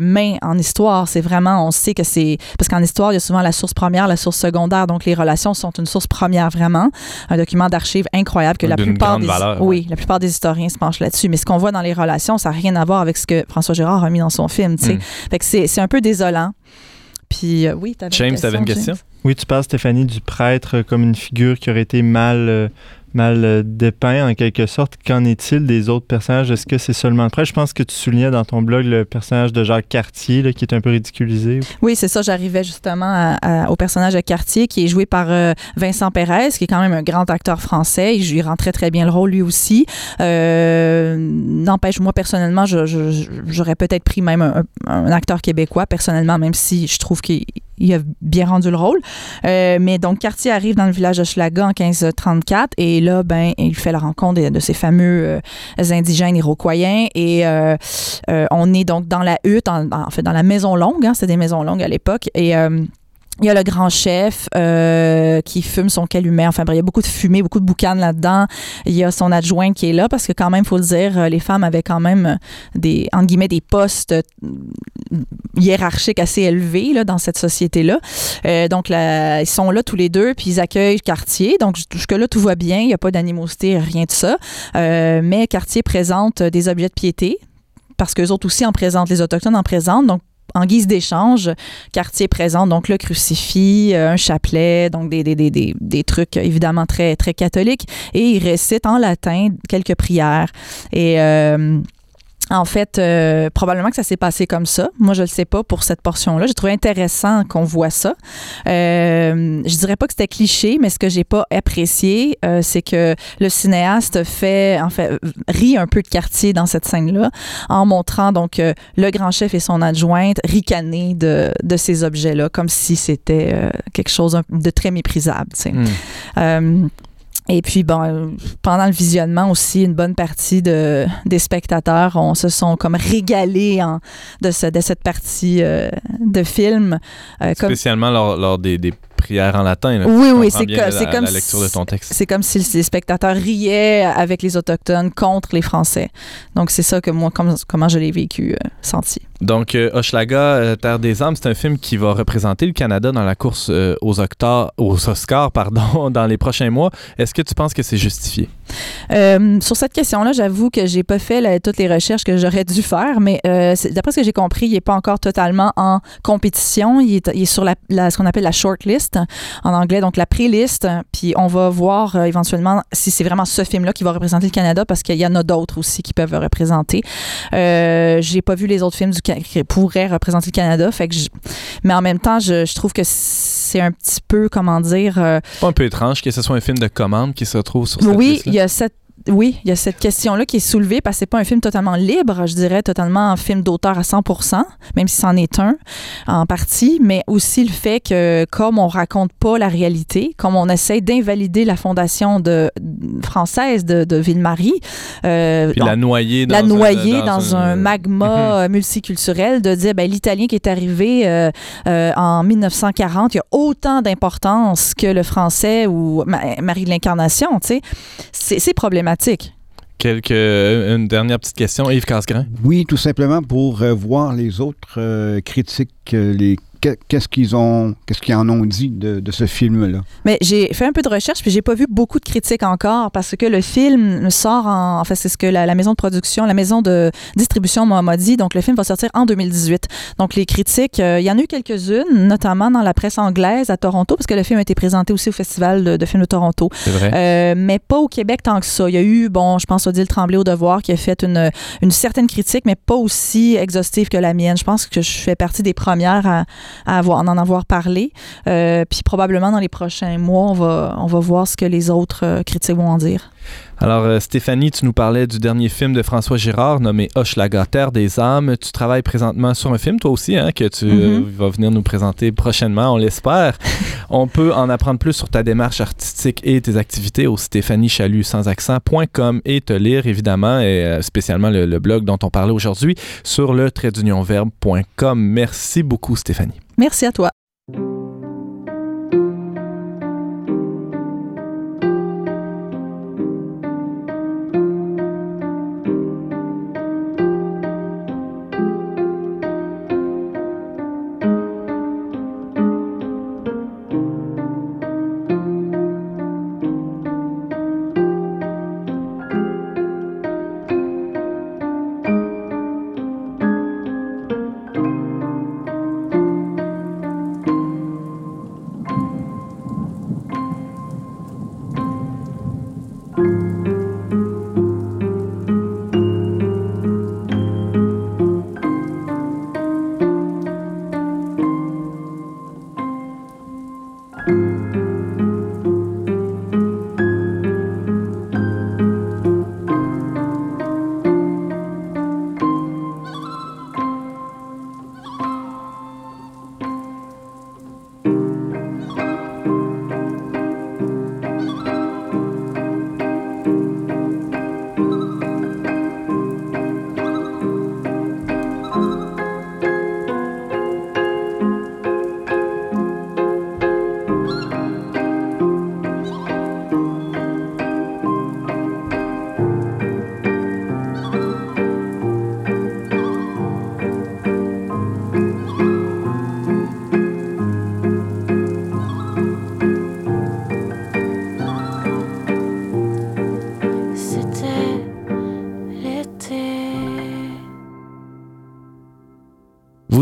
main en histoire. C'est vraiment, on sait que c'est, parce qu'en histoire, il y a souvent la source première, la source secondaire, donc les relations sont une source première vraiment un document d'archives incroyable que la plupart, des, oui, la plupart des historiens se penchent là-dessus. Mais ce qu'on voit dans les relations, ça n'a rien à voir avec ce que François Gérard a mis dans son film. Mm. Fait que c'est un peu désolant. Puis euh, oui, avais James, tu avais une question? Oui, tu parles, Stéphanie, du prêtre comme une figure qui aurait été mal euh, mal euh, dépeint en quelque sorte. Qu'en est-il des autres personnages? Est-ce que c'est seulement le? Je pense que tu soulignais dans ton blog le personnage de Jacques Cartier qui est un peu ridiculisé. Oui, c'est ça. J'arrivais justement au personnage de Cartier qui est joué par euh, Vincent Pérez, qui est quand même un grand acteur français. Il, il rend très, très bien le rôle lui aussi. Euh, n'empêche, moi, personnellement, j'aurais peut-être pris même un, un, acteur québécois, personnellement, même si je trouve qu'il il a bien rendu le rôle. Euh, mais donc, Cartier arrive dans le village de Schlaga en 1534 et là, ben, il fait la rencontre de, ces fameux euh, indigènes iroquoiens et euh, on est donc dans la hutte, en, fait, dans la maison longue, hein, c'était des maisons longues à l'époque et il y a le grand chef euh, qui fume son calumet. Enfin, il y a beaucoup de fumée, beaucoup de boucan là-dedans. Il y a son adjoint qui est là parce que quand même, faut le dire, euh, les femmes avaient quand même des, entre guillemets, des postes euh, hiérarchiques assez élevés là, dans cette société-là. donc, là, ils sont là tous les deux, puis ils accueillent Cartier. Donc, jusque-là, tout va bien. Il n'y a pas d'animosité, rien de ça. mais Cartier présente des objets de piété parce qu'eux autres aussi en présentent, les Autochtones en présentent. Donc, en guise d'échange, Cartier présente donc le crucifix, euh, un chapelet, donc des, trucs évidemment très, très catholiques, et il récite en latin quelques prières. Et euh, en fait, euh, probablement que ça s'est passé comme ça. Moi, je ne le sais pas pour cette portion-là. J'ai trouvé intéressant qu'on voit ça. Euh, je dirais pas que c'était cliché, mais ce que j'ai pas apprécié, euh, c'est que le cinéaste fait, en fait, rit un peu de quartier dans cette scène-là, en montrant donc euh, le grand chef et son adjointe ricaner de, de ces objets-là, comme si c'était quelque chose de très méprisable. Hmm. Et puis, bon, pendant le visionnement aussi, une bonne partie de, des spectateurs on, se sont comme régalés en, de, ce, de cette partie euh, de film. Euh, Spécialement lors, lors des, des prière en latin. Oui, oui, c'est comme la lecture de ton texte. C'est comme si les spectateurs riaient avec les autochtones contre les Français. Donc c'est ça que moi, comme, comment je l'ai vécu, euh, senti. Donc euh, Hochelaga, euh, Terre des âmes, c'est un film qui va représenter le Canada dans la course aux, aux Oscars [laughs] pardon, dans les prochains mois. Est-ce que tu penses que c'est justifié? Euh, sur cette question-là, j'avoue que j'ai pas fait toutes les recherches que j'aurais dû faire, mais euh, d'après ce que j'ai compris, il n'est pas encore totalement en compétition. Il est, sur ce qu'on appelle la shortlist en anglais, donc la pré-liste. Puis on va voir euh, éventuellement si c'est vraiment ce film-là qui va représenter le Canada, parce qu'il y en a d'autres aussi qui peuvent représenter. Euh, j'ai pas vu les autres films du, qui pourraient représenter le Canada, fait que mais en même temps, je, je trouve que c'est un petit peu, comment dire... Euh, c'est pas un peu étrange que ce soit un film de commande qui se retrouve sur cette Oui, il y a cette oui, il y a cette question-là qui est soulevée parce que c'est pas un film totalement libre, je dirais totalement un film d'auteur à 100%, même si c'en est un en partie, mais aussi le fait que comme on raconte pas la réalité, comme on essaie d'invalider la fondation de, française de, de Ville-Marie, euh, la noyer dans, la noyer dans, un, magma mhm. multiculturel, de dire ben, l'italien qui est arrivé euh, euh, en 1940, il y a autant d'importance que le français ou Marie de l'Incarnation, tu sais, c'est problématique Quelques, une dernière petite question, Yves Casgrain. Oui, tout simplement pour euh, voir les autres euh, critiques, euh, les qu'est-ce qu'ils ont, qu'est-ce qu'ils en ont dit de, ce film-là? Mais j'ai fait un peu de recherche, puis j'ai pas vu beaucoup de critiques encore parce que le film sort en, fait, c'est ce que la, maison de production, la maison de distribution m'a dit. Donc, le film va sortir en 2018. Donc, les critiques, euh, il y en a eu quelques-unes, notamment dans la presse anglaise à Toronto, parce que le film a été présenté aussi au Festival de, films de Toronto. C'est vrai. Euh, mais pas au Québec tant que ça. Il y a eu, bon, je pense Odile Tremblay au Devoir qui a fait une, une certaine critique, mais pas aussi exhaustive que la mienne. Je pense que je fais partie des premières à, à, avoir, en avoir parlé. Euh, puis probablement dans les prochains mois, on va, on va voir ce que les autres euh, critiques vont en dire. Alors, euh, Stéphanie, tu nous parlais du dernier film de François Girard nommé Hochelaga, Terre des âmes. Tu travailles présentement sur un film, toi aussi, hein, que tu mm-hmm. vas venir nous présenter prochainement, on l'espère. [laughs] on peut en apprendre plus sur ta démarche artistique et tes activités au stéphaniechalut-sans-accent.com et te lire, évidemment, et spécialement le, le, blog dont on parlait aujourd'hui sur le trait Merci beaucoup, Stéphanie. Merci à toi.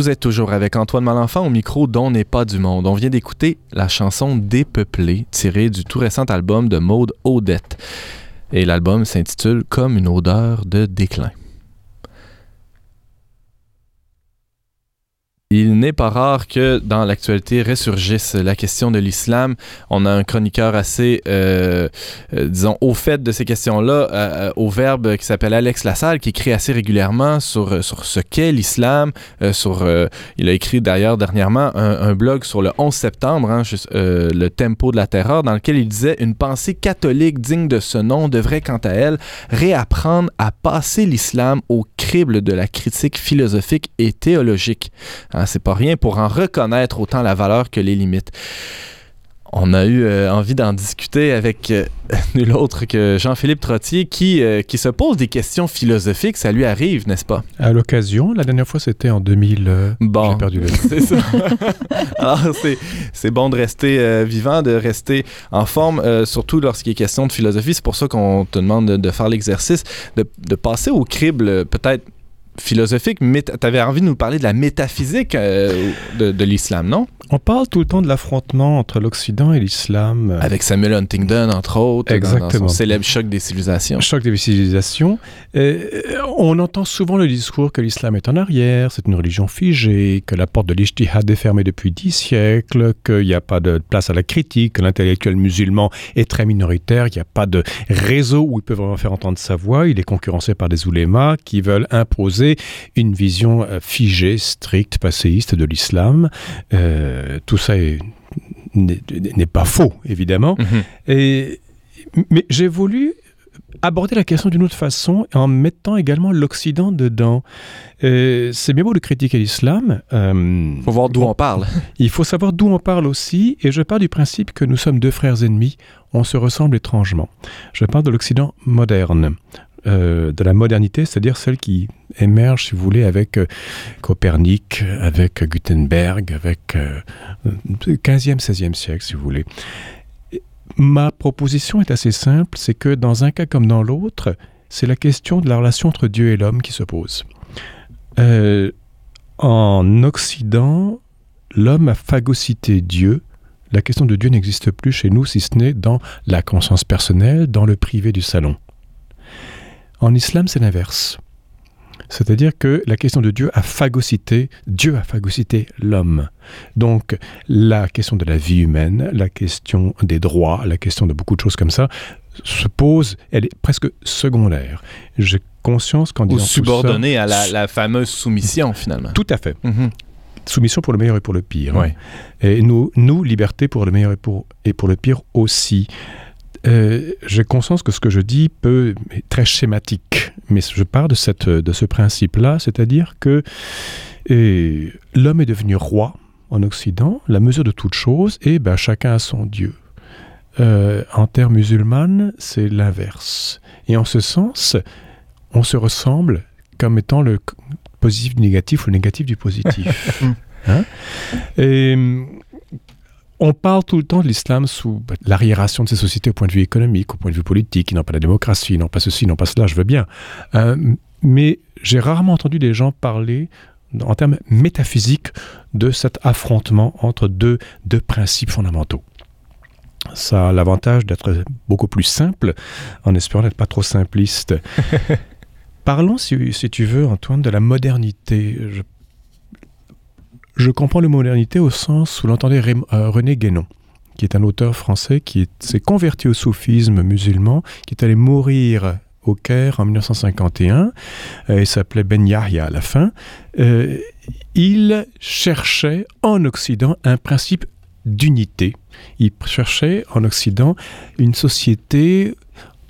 Vous êtes toujours avec Antoine Malenfant au micro dont n'est pas du monde. On vient d'écouter la chanson Dépeuplée tirée du tout récent album de Maude Odette. Et l'album s'intitule Comme une odeur de déclin. Il n'est pas rare que dans l'actualité ressurgisse la question de l'islam. On a un chroniqueur assez, euh, euh, disons, au fait de ces questions-là, euh, au verbe qui s'appelle Alex Lassalle, qui écrit assez régulièrement sur, sur ce qu'est l'islam. sur, il a écrit d'ailleurs dernièrement un, blog sur le 11 septembre, hein, le tempo de la terreur, dans lequel il disait une pensée catholique digne de ce nom devrait, quant à elle, réapprendre à passer l'islam au crible de la critique philosophique et théologique. Hein, c'est pas rien pour en reconnaître autant la valeur que les limites. On a eu euh, envie d'en discuter avec euh, [laughs] nul autre que Jean-Philippe Trottier qui, euh, qui se pose des questions philosophiques. Ça lui arrive, n'est-ce pas? À l'occasion, la dernière fois c'était en 2000. bon, j'ai perdu le [laughs] C'est ça. [laughs] Alors, c'est bon de rester vivant, de rester en forme, surtout lorsqu'il est question de philosophie. C'est pour ça qu'on te demande de, de faire l'exercice, de, de passer au crible peut-être philosophique, mais tu avais envie de nous parler de la métaphysique euh, de, de l'islam, non? On parle tout le temps de l'affrontement entre l'Occident et l'islam. Avec Samuel Huntington, entre autres, Exactement. Dans, son célèbre choc des civilisations. Choc des civilisations. Euh, on entend souvent le discours que l'islam est en arrière, c'est une religion figée, que la porte de l'ijtihad est fermée depuis dix siècles, qu'il n'y a pas de place à la critique, que l'intellectuel musulman est très minoritaire, qu'il n'y a pas de réseau où il peut vraiment faire entendre sa voix, il est concurrencé par des oulémas qui veulent imposer une vision euh, figée, stricte, passéiste de l'islam. Euh, tout ça n'est pas faux, évidemment. Mhm. Et, mais j'ai voulu aborder la question d'une autre façon en mettant également l'Occident dedans. Euh, c'est bien beau de critiquer l'islam. Il faut voir d'où on parle. [laughs] Il faut savoir d'où on parle aussi. Et je pars du principe que nous sommes deux frères ennemis. On se ressemble étrangement. Je parle de l'Occident moderne. Euh, de la modernité, c'est-à-dire celle qui émerge, si vous voulez, avec euh, Copernic, avec Gutenberg, avec euh, 15e, 16e siècle, si vous voulez. Ma proposition est assez simple, c'est que dans un cas comme dans l'autre, c'est la question de la relation entre Dieu et l'homme qui se pose. Euh, en Occident, l'homme a phagocyté Dieu. La question de Dieu n'existe plus chez nous, si ce n'est dans la conscience personnelle, dans le privé du salon. En islam, c'est l'inverse. C'est-à-dire que la question de Dieu a phagocyté, Dieu a phagocyté l'homme. Donc la question de la vie humaine, la question des droits, la question de beaucoup de choses comme ça se pose, elle est presque secondaire. J'ai conscience qu'en disant subordonnée à la, la, fameuse soumission finalement. Tout à fait. Mm -hmm. Soumission pour le meilleur et pour le pire. Ouais. Et nous, nous, liberté pour le meilleur et pour, et pour le pire aussi. Euh, j'ai conscience que ce que je dis peut être très schématique, mais je pars de, cette, de ce principe-là, c'est-à-dire que l'homme est devenu roi en Occident, la mesure de toute chose, et ben, chacun a son Dieu. Euh, en terre musulmane, c'est l'inverse. Et en ce sens, on se ressemble comme étant le positif du négatif ou le négatif du positif. [laughs] hein? et, on parle tout le temps de l'islam sous l'arriération de ces sociétés au point de vue économique, au point de vue politique, qui n'ont pas la démocratie, n'ont pas ceci, n'ont pas cela, je veux bien. Euh, mais j'ai rarement entendu des gens parler en termes métaphysiques de cet affrontement entre deux, deux principes fondamentaux. Ça a l'avantage d'être beaucoup plus simple, en espérant n'être pas trop simpliste. [laughs] Parlons, si, si, tu veux, Antoine, de la modernité. Je je comprends le modernité au sens où l'entendait euh, René Guénon, qui est un auteur français qui s'est converti au soufisme musulman, qui est allé mourir au Caire en 1951. Euh, il s'appelait Ben Yahya à la fin. Euh, il cherchait en Occident un principe d'unité. Il cherchait en Occident une société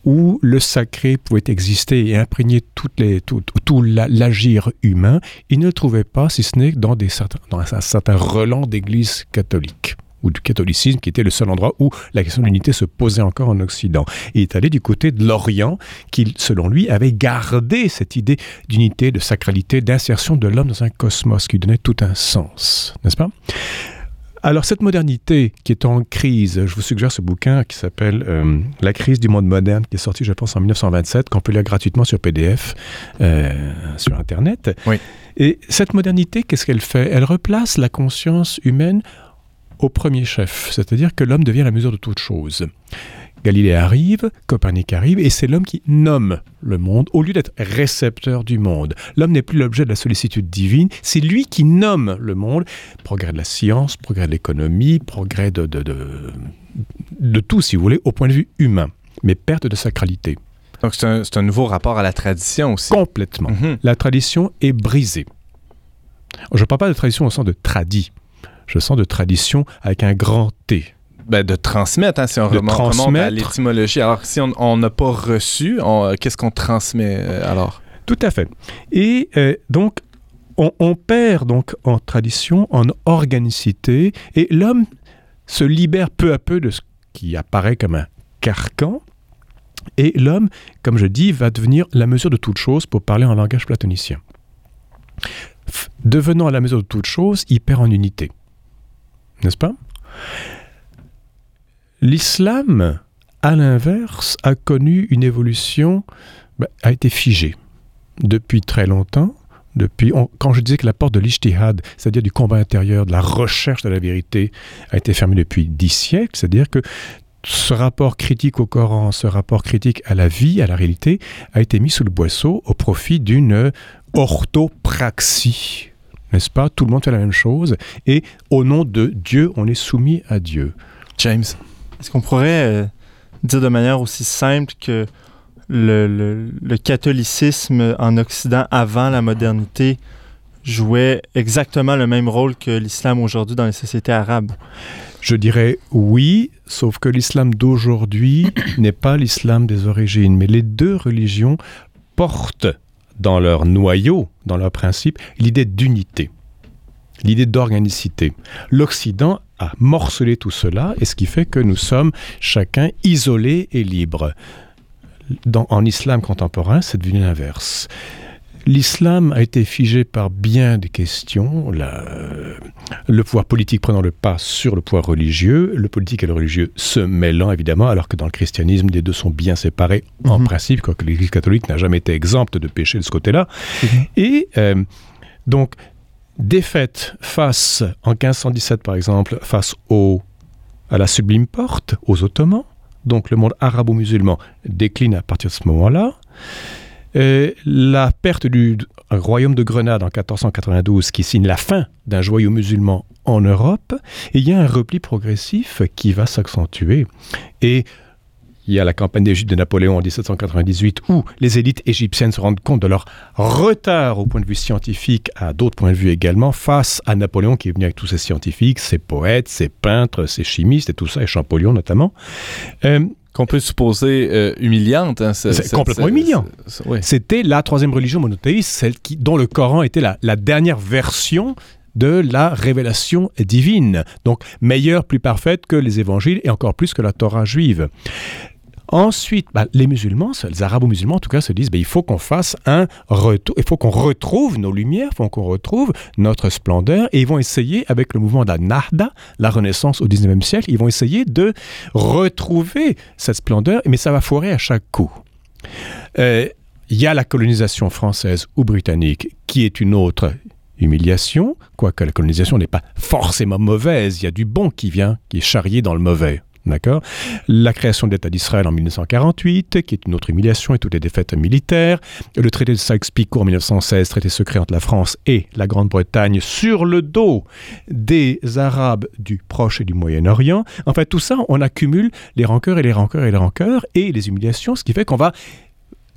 où le sacré pouvait exister et imprégner tout, l'agir humain, il ne le trouvait pas, si ce n'est dans un certain relent d'église catholique ou du catholicisme, qui était le seul endroit où la question de l'unité se posait encore en Occident. Il est allé du côté de l'Orient, qui, selon lui, avait gardé cette idée d'unité, de sacralité, d'insertion de l'homme dans un cosmos qui donnait tout un sens, n'est-ce pas? Alors cette modernité qui est en crise, je vous suggère ce bouquin qui s'appelle euh, La crise du monde moderne, qui est sorti je pense en 1927, qu'on peut lire gratuitement sur PDF, euh, sur Internet. Oui. Et cette modernité, qu'est-ce qu'elle fait? Elle replace la conscience humaine au premier chef, c'est-à-dire que l'homme devient la mesure de toute chose. Galilée arrive, Copernic arrive, et c'est l'homme qui nomme le monde au lieu d'être récepteur du monde. L'homme n'est plus l'objet de la sollicitude divine, c'est lui qui nomme le monde. Progrès de la science, progrès de l'économie, progrès de, de, de, de, tout, si vous voulez, au point de vue humain, mais perte de sacralité. Donc c'est un, un, nouveau rapport à la tradition aussi. Complètement. Mm -hmm. La tradition est brisée. Je ne parle pas de tradition au sens de tradit. Je sens de tradition avec un grand T. Ben, de transmettre, hein, si on de remonte, remonte à l'étymologie. Alors, si on n'a pas reçu, qu'est-ce qu'on transmet euh, alors? Tout à fait. Et euh, donc, on, on, perd donc en tradition, en organicité, et l'homme se libère peu à peu de ce qui apparaît comme un carcan, et l'homme, comme je dis, va devenir la mesure de toute chose pour parler en langage platonicien. Devenant la mesure de toute chose, il perd en unité. N'est-ce pas? L'islam, à l'inverse, a connu une évolution, bah, a été figé depuis très longtemps. Depuis, quand je disais que la porte de l'ishtihad, c'est-à-dire du combat intérieur, de la recherche de la vérité, a été fermée depuis dix siècles, c'est-à-dire que ce rapport critique au Coran, ce rapport critique à la vie, à la réalité, a été mis sous le boisseau au profit d'une orthopraxie. N'est-ce pas? Tout le monde fait la même chose. Et au nom de Dieu, on est soumis à Dieu. James Est-ce qu'on pourrait euh, dire de manière aussi simple que le, catholicisme en Occident avant la modernité jouait exactement le même rôle que l'islam aujourd'hui dans les sociétés arabes? Je dirais oui, sauf que l'islam d'aujourd'hui [coughs] n'est pas l'islam des origines, mais les deux religions portent dans leur noyau, dans leur principe, l'idée d'unité, l'idée d'organicité. L'Occident a morcelé tout cela, et ce qui fait que nous sommes chacun isolés et libres. en islam contemporain, c'est devenu l'inverse. L'islam a été figé par bien des questions, le pouvoir politique prenant le pas sur le pouvoir religieux, le politique et le religieux se mêlant évidemment, alors que dans le christianisme, les deux sont bien séparés en mhm. principe, quoique l'Église catholique n'a jamais été exempte de péché de ce côté-là. Mhm. Et euh, donc, défaite face, en 1517 par exemple, face au, à la sublime porte, aux Ottomans, donc le monde arabo-musulman décline à partir de ce moment-là. Euh, la perte du royaume de Grenade en 1492 qui signe la fin d'un joyau musulman en Europe, et il y a un repli progressif qui va s'accentuer. Et il y a la campagne d'Égypte de Napoléon en 1798 où les élites égyptiennes se rendent compte de leur retard au point de vue scientifique, à d'autres points de vue également, face à Napoléon qui est venu avec tous ses scientifiques, ses poètes, ses peintres, ses chimistes et tout ça, et Champollion notamment. Euh, qu'on peut supposer euh, humiliante. Hein, c'est complètement humiliant. C'était la troisième religion monothéiste, celle qui, dont le Coran était la, la dernière version de la révélation divine. Donc meilleure, plus parfaite que les évangiles et encore plus que la Torah juive. Ensuite, bah, les musulmans, les arabo-musulmans en tout cas, se disent bah, il faut qu'on fasse un retour, il faut qu'on retrouve nos lumières, il faut qu'on retrouve notre splendeur. Et ils vont essayer, avec le mouvement de la Nahda, la Renaissance au 19e siècle, ils vont essayer de retrouver cette splendeur, mais ça va foirer à chaque coup. Euh, il y a la colonisation française ou britannique qui est une autre humiliation, quoique la colonisation n'est pas forcément mauvaise, il y a du bon qui vient, qui est charrié dans le mauvais. D'accord La création de l'État d'Israël en 1948, qui est une autre humiliation et toutes les défaites militaires. Le traité de Sykes-Picot en 1916, traité secret entre la France et la Grande-Bretagne sur le dos des Arabes du Proche et du Moyen-Orient. En fait, tout ça, on accumule les rancœurs et les rancœurs et les rancœurs et les humiliations, ce qui fait qu'on va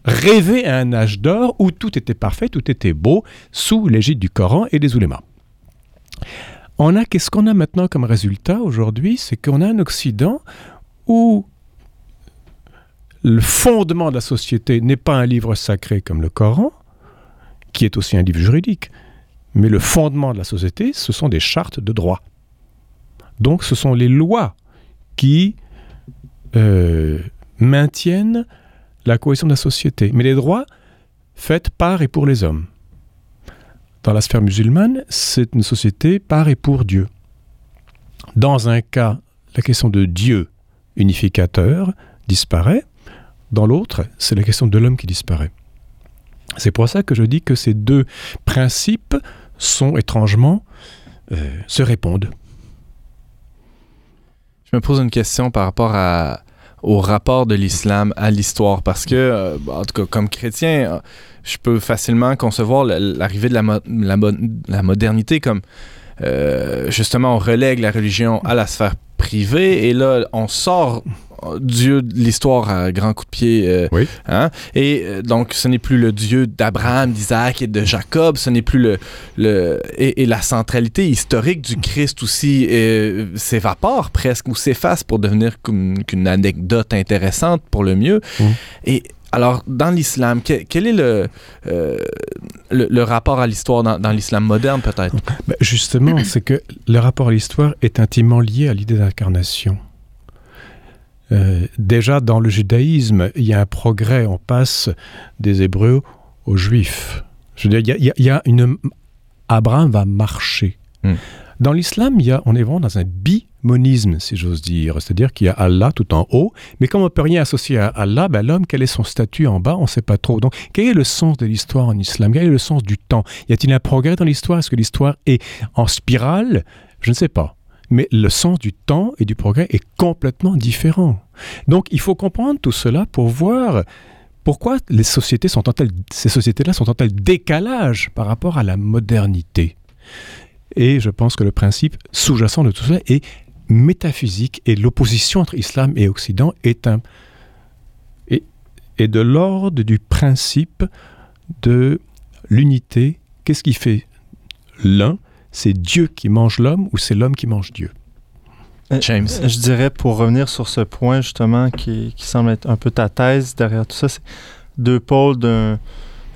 rêver à un âge d'or où tout était parfait, tout était beau, sous l'égide du Coran et des oulémas. On a qu'est-ce qu'on a maintenant comme résultat aujourd'hui, c'est qu'on a un Occident où le fondement de la société n'est pas un livre sacré comme le Coran, qui est aussi un livre juridique, mais le fondement de la société, ce sont des chartes de droit. Donc ce sont les lois qui euh, maintiennent la cohésion de la société, mais les droits faits par et pour les hommes. Dans la sphère musulmane, c'est une société par et pour Dieu. Dans un cas, la question de Dieu unificateur disparaît. Dans l'autre, c'est la question de l'homme qui disparaît. C'est pour ça que je dis que ces deux principes sont étrangement euh, se répondent. Je me pose une question par rapport à, au rapport de l'islam à l'histoire. Parce que, euh, en tout cas, comme chrétien, euh, je peux facilement concevoir l'arrivée de la, la, modernité comme euh, justement on relègue la religion à la sphère privée et là on sort Dieu de l'histoire à grand coup de pied. Euh, oui. hein? Et euh, donc, ce n'est plus le Dieu d'Abraham, d'Isaac et de Jacob, ce n'est plus le. le et, la centralité historique du Christ aussi euh, s'évapore presque ou s'efface pour devenir comme qu'une anecdote intéressante pour le mieux. Mmh. Et alors, dans l'islam, quel est le, le, rapport à l'histoire dans, l'islam moderne, peut-être? Ben, justement, [clears throat] c'est que le rapport à l'histoire est intimement lié à l'idée d'incarnation. déjà, dans le judaïsme, il y a un progrès. On passe des Hébreux aux Juifs. Je veux dire, il y, a une... Abraham va marcher. Hmm. Dans l'islam, on est vraiment dans un bimonisme, si j'ose dire. C'est-à-dire qu'il y a Allah tout en haut, mais comme on ne peut rien associer à Allah, ben l'homme, quel est son statut en bas On ne sait pas trop. Donc, quel est le sens de l'histoire en islam? Quel est le sens du temps? Y a-t-il un progrès dans l'histoire? Est-ce que l'histoire est en spirale? Je ne sais pas. Mais le sens du temps et du progrès est complètement différent. Donc, il faut comprendre tout cela pour voir pourquoi ces sociétés-là sont en tel décalage par rapport à la modernité. Et je pense que le principe sous-jacent de tout cela est métaphysique et l'opposition entre islam et occident est, un, est, de l'ordre du principe de l'unité. Qu'est-ce qui fait l'un? C'est Dieu qui mange l'homme ou c'est l'homme qui mange Dieu? Euh, James. Je dirais, pour revenir sur ce point justement qui, qui semble être un peu ta thèse derrière tout ça, c'est deux pôles d'un...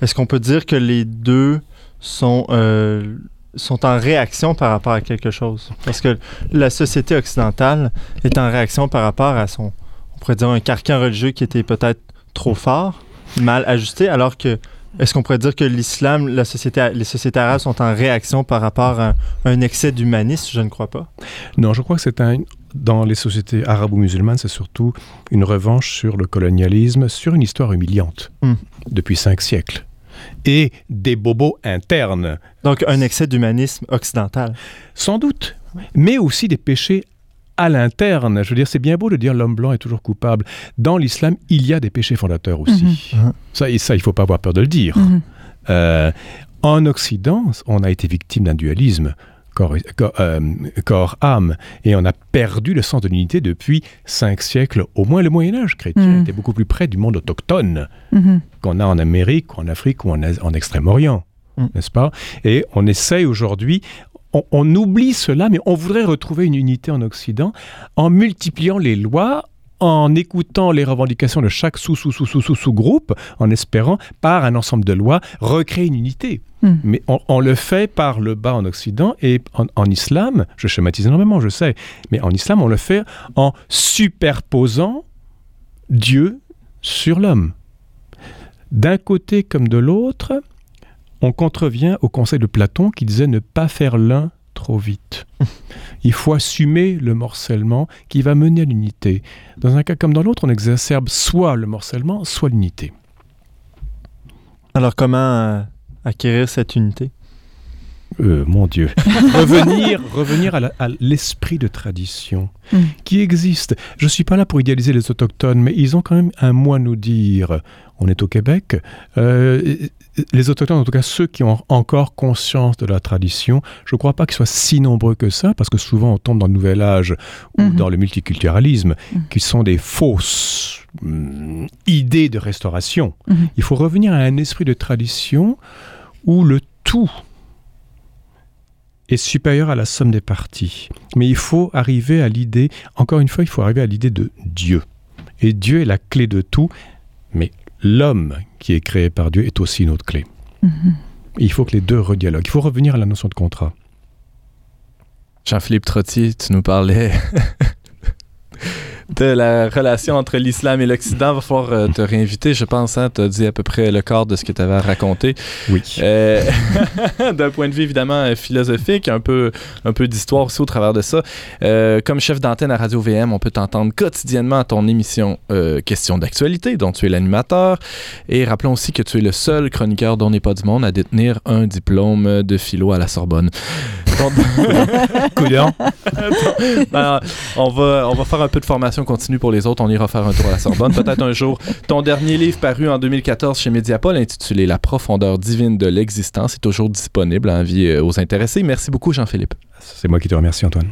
Est-ce qu'on peut dire que les deux sont euh, sont en réaction par rapport à quelque chose. Parce que la société occidentale est en réaction par rapport à son, on pourrait dire, un carcan religieux qui était peut-être trop fort, mal ajusté, alors que est-ce qu'on pourrait dire que l'islam, la société, les sociétés arabes sont en réaction par rapport à un, excès d'humanisme? Je ne crois pas. Non, je crois que c'est un, dans les sociétés arabo-musulmanes, c'est surtout une revanche sur le colonialisme, sur une histoire humiliante hmm. depuis cinq siècles et des bobos internes. Donc un excès d'humanisme occidental. Sans doute, mais aussi des péchés à l'interne. Je veux dire, c'est bien beau de dire l'homme blanc est toujours coupable. Dans l'islam, il y a des péchés fondateurs aussi. Mhm. Ça, ça, il ne faut pas avoir peur de le dire. Mhm. Euh, en Occident, on a été victime d'un dualisme euh, corps-âme. et on a perdu le sens de l'unité depuis cinq siècles. Au moins, le Moyen-Âge chrétien mhm. était beaucoup plus près du monde autochtone mhm. qu'on a en Amérique, ou en Afrique, ou en, en Extrême-Orient. Mhm. N'est-ce pas? Et on essaye aujourd'hui, on, oublie cela, mais on voudrait retrouver une unité en Occident en multipliant les lois, en écoutant les revendications de chaque sous-sous-sous-sous-sous-groupe, en espérant, par un ensemble de lois, recréer une unité. Hmm. Mais on, le fait par le bas en Occident et en, islam, je schématise énormément, je sais, mais en islam, on le fait en superposant Dieu sur l'homme. D'un côté comme de l'autre, on contrevient au conseil de Platon qui disait ne pas faire l'un trop vite. Il faut assumer le morcellement qui va mener à l'unité. Dans un cas comme dans l'autre, on exacerbe soit le morcellement, soit l'unité. Alors comment euh, acquérir cette unité? Euh, mon Dieu, [laughs] revenir, revenir à l'esprit de tradition mm. qui existe. Je ne suis pas là pour idéaliser les autochtones, mais ils ont quand même un mot à nous dire. On est au Québec. Euh, les autochtones, en tout cas ceux qui ont encore conscience de la tradition, je ne crois pas qu'ils soient si nombreux que ça, parce que souvent on tombe dans le nouvel âge ou mm-hmm. dans le multiculturalisme, mm. qui sont des fausses mm, idées de restauration. Mm-hmm. Il faut revenir à un esprit de tradition où le tout est supérieur à la somme des parties. Mais il faut arriver à l'idée, encore une fois, il faut arriver à l'idée de Dieu. Et Dieu est la clé de tout, mais l'homme qui est créé par Dieu est aussi une autre clé. Mhm. Il faut que les deux redialoguent. Il faut revenir à la notion de contrat. Jean-Philippe Trottier, tu nous parlais [laughs] de la relation entre l'islam et l'Occident. Va falloir euh, te réinviter, je pense. Hein, tu as dit à peu près le quart de ce que tu avais à raconter. Oui. Euh, [laughs] d'un point de vue évidemment euh, philosophique, un peu, un peu d'histoire aussi au travers de ça. comme chef d'antenne à Radio VM, on peut t'entendre quotidiennement à ton émission Question d'actualité, dont tu es l'animateur. Et rappelons aussi que tu es le seul chroniqueur dont n'est pas du monde à détenir un diplôme de philo à la Sorbonne. [laughs] ben, on, va, on va faire un peu de formation continue pour les autres. On ira faire un tour à la Sorbonne. Peut-être un jour. Ton dernier livre paru en 2014 chez Mediapol, intitulé La profondeur divine de l'existence, est toujours disponible à envie euh, aux intéressés. Merci beaucoup, Jean-Philippe. C'est moi qui te remercie, Antoine.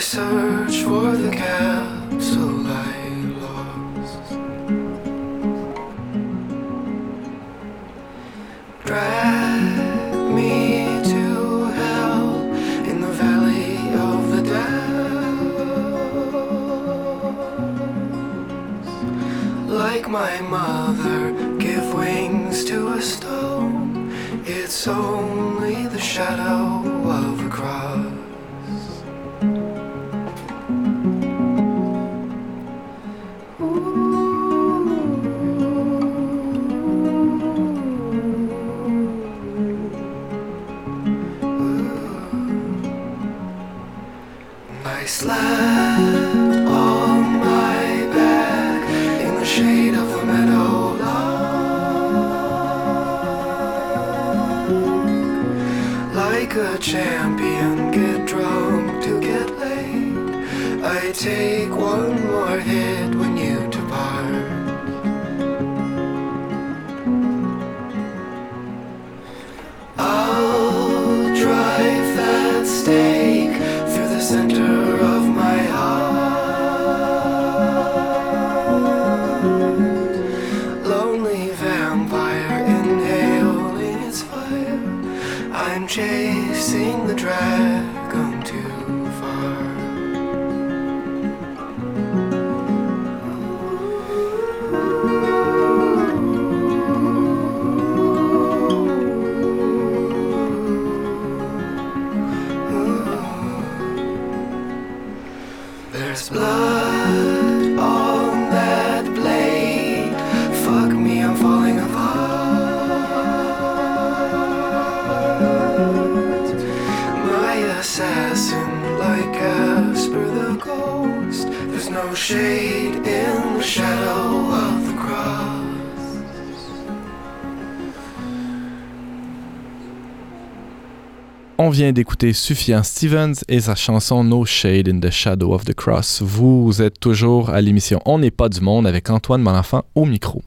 Search for the capsule I lost. Drag me to hell in the valley of the dead. Like my mother, give wings to a stone. It's only the shadow On vient d'écouter Sufjan Stevens et sa chanson No Shade in the Shadow of the Cross. Vous êtes toujours à l'émission On n'est pas du monde avec Antoine Malenfant au micro.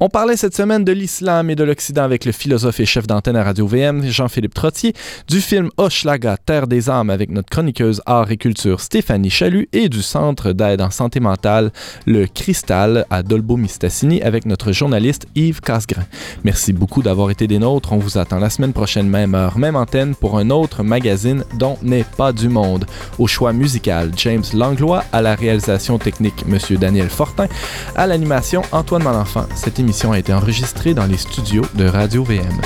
On parlait cette semaine de l'islam et de l'Occident avec le philosophe et chef d'antenne à Radio-VM, Jean-Philippe Trottier, du film Hochelaga, Terre des âmes avec notre chroniqueuse art et culture Stéphanie Chalut et du Centre d'aide en santé mentale, le Cristal à Dolbeau-Mistassini avec notre journaliste Yves Casgrain. Merci beaucoup d'avoir été des nôtres. On vous attend la semaine prochaine, même heure, même antenne, pour un autre magazine dont n'est pas du monde. Au choix musical, James Langlois, à la réalisation technique, Monsieur Daniel Fortin, à l'animation, Antoine Malenfant. Émission a été enregistrée dans les studios de Radio-VM.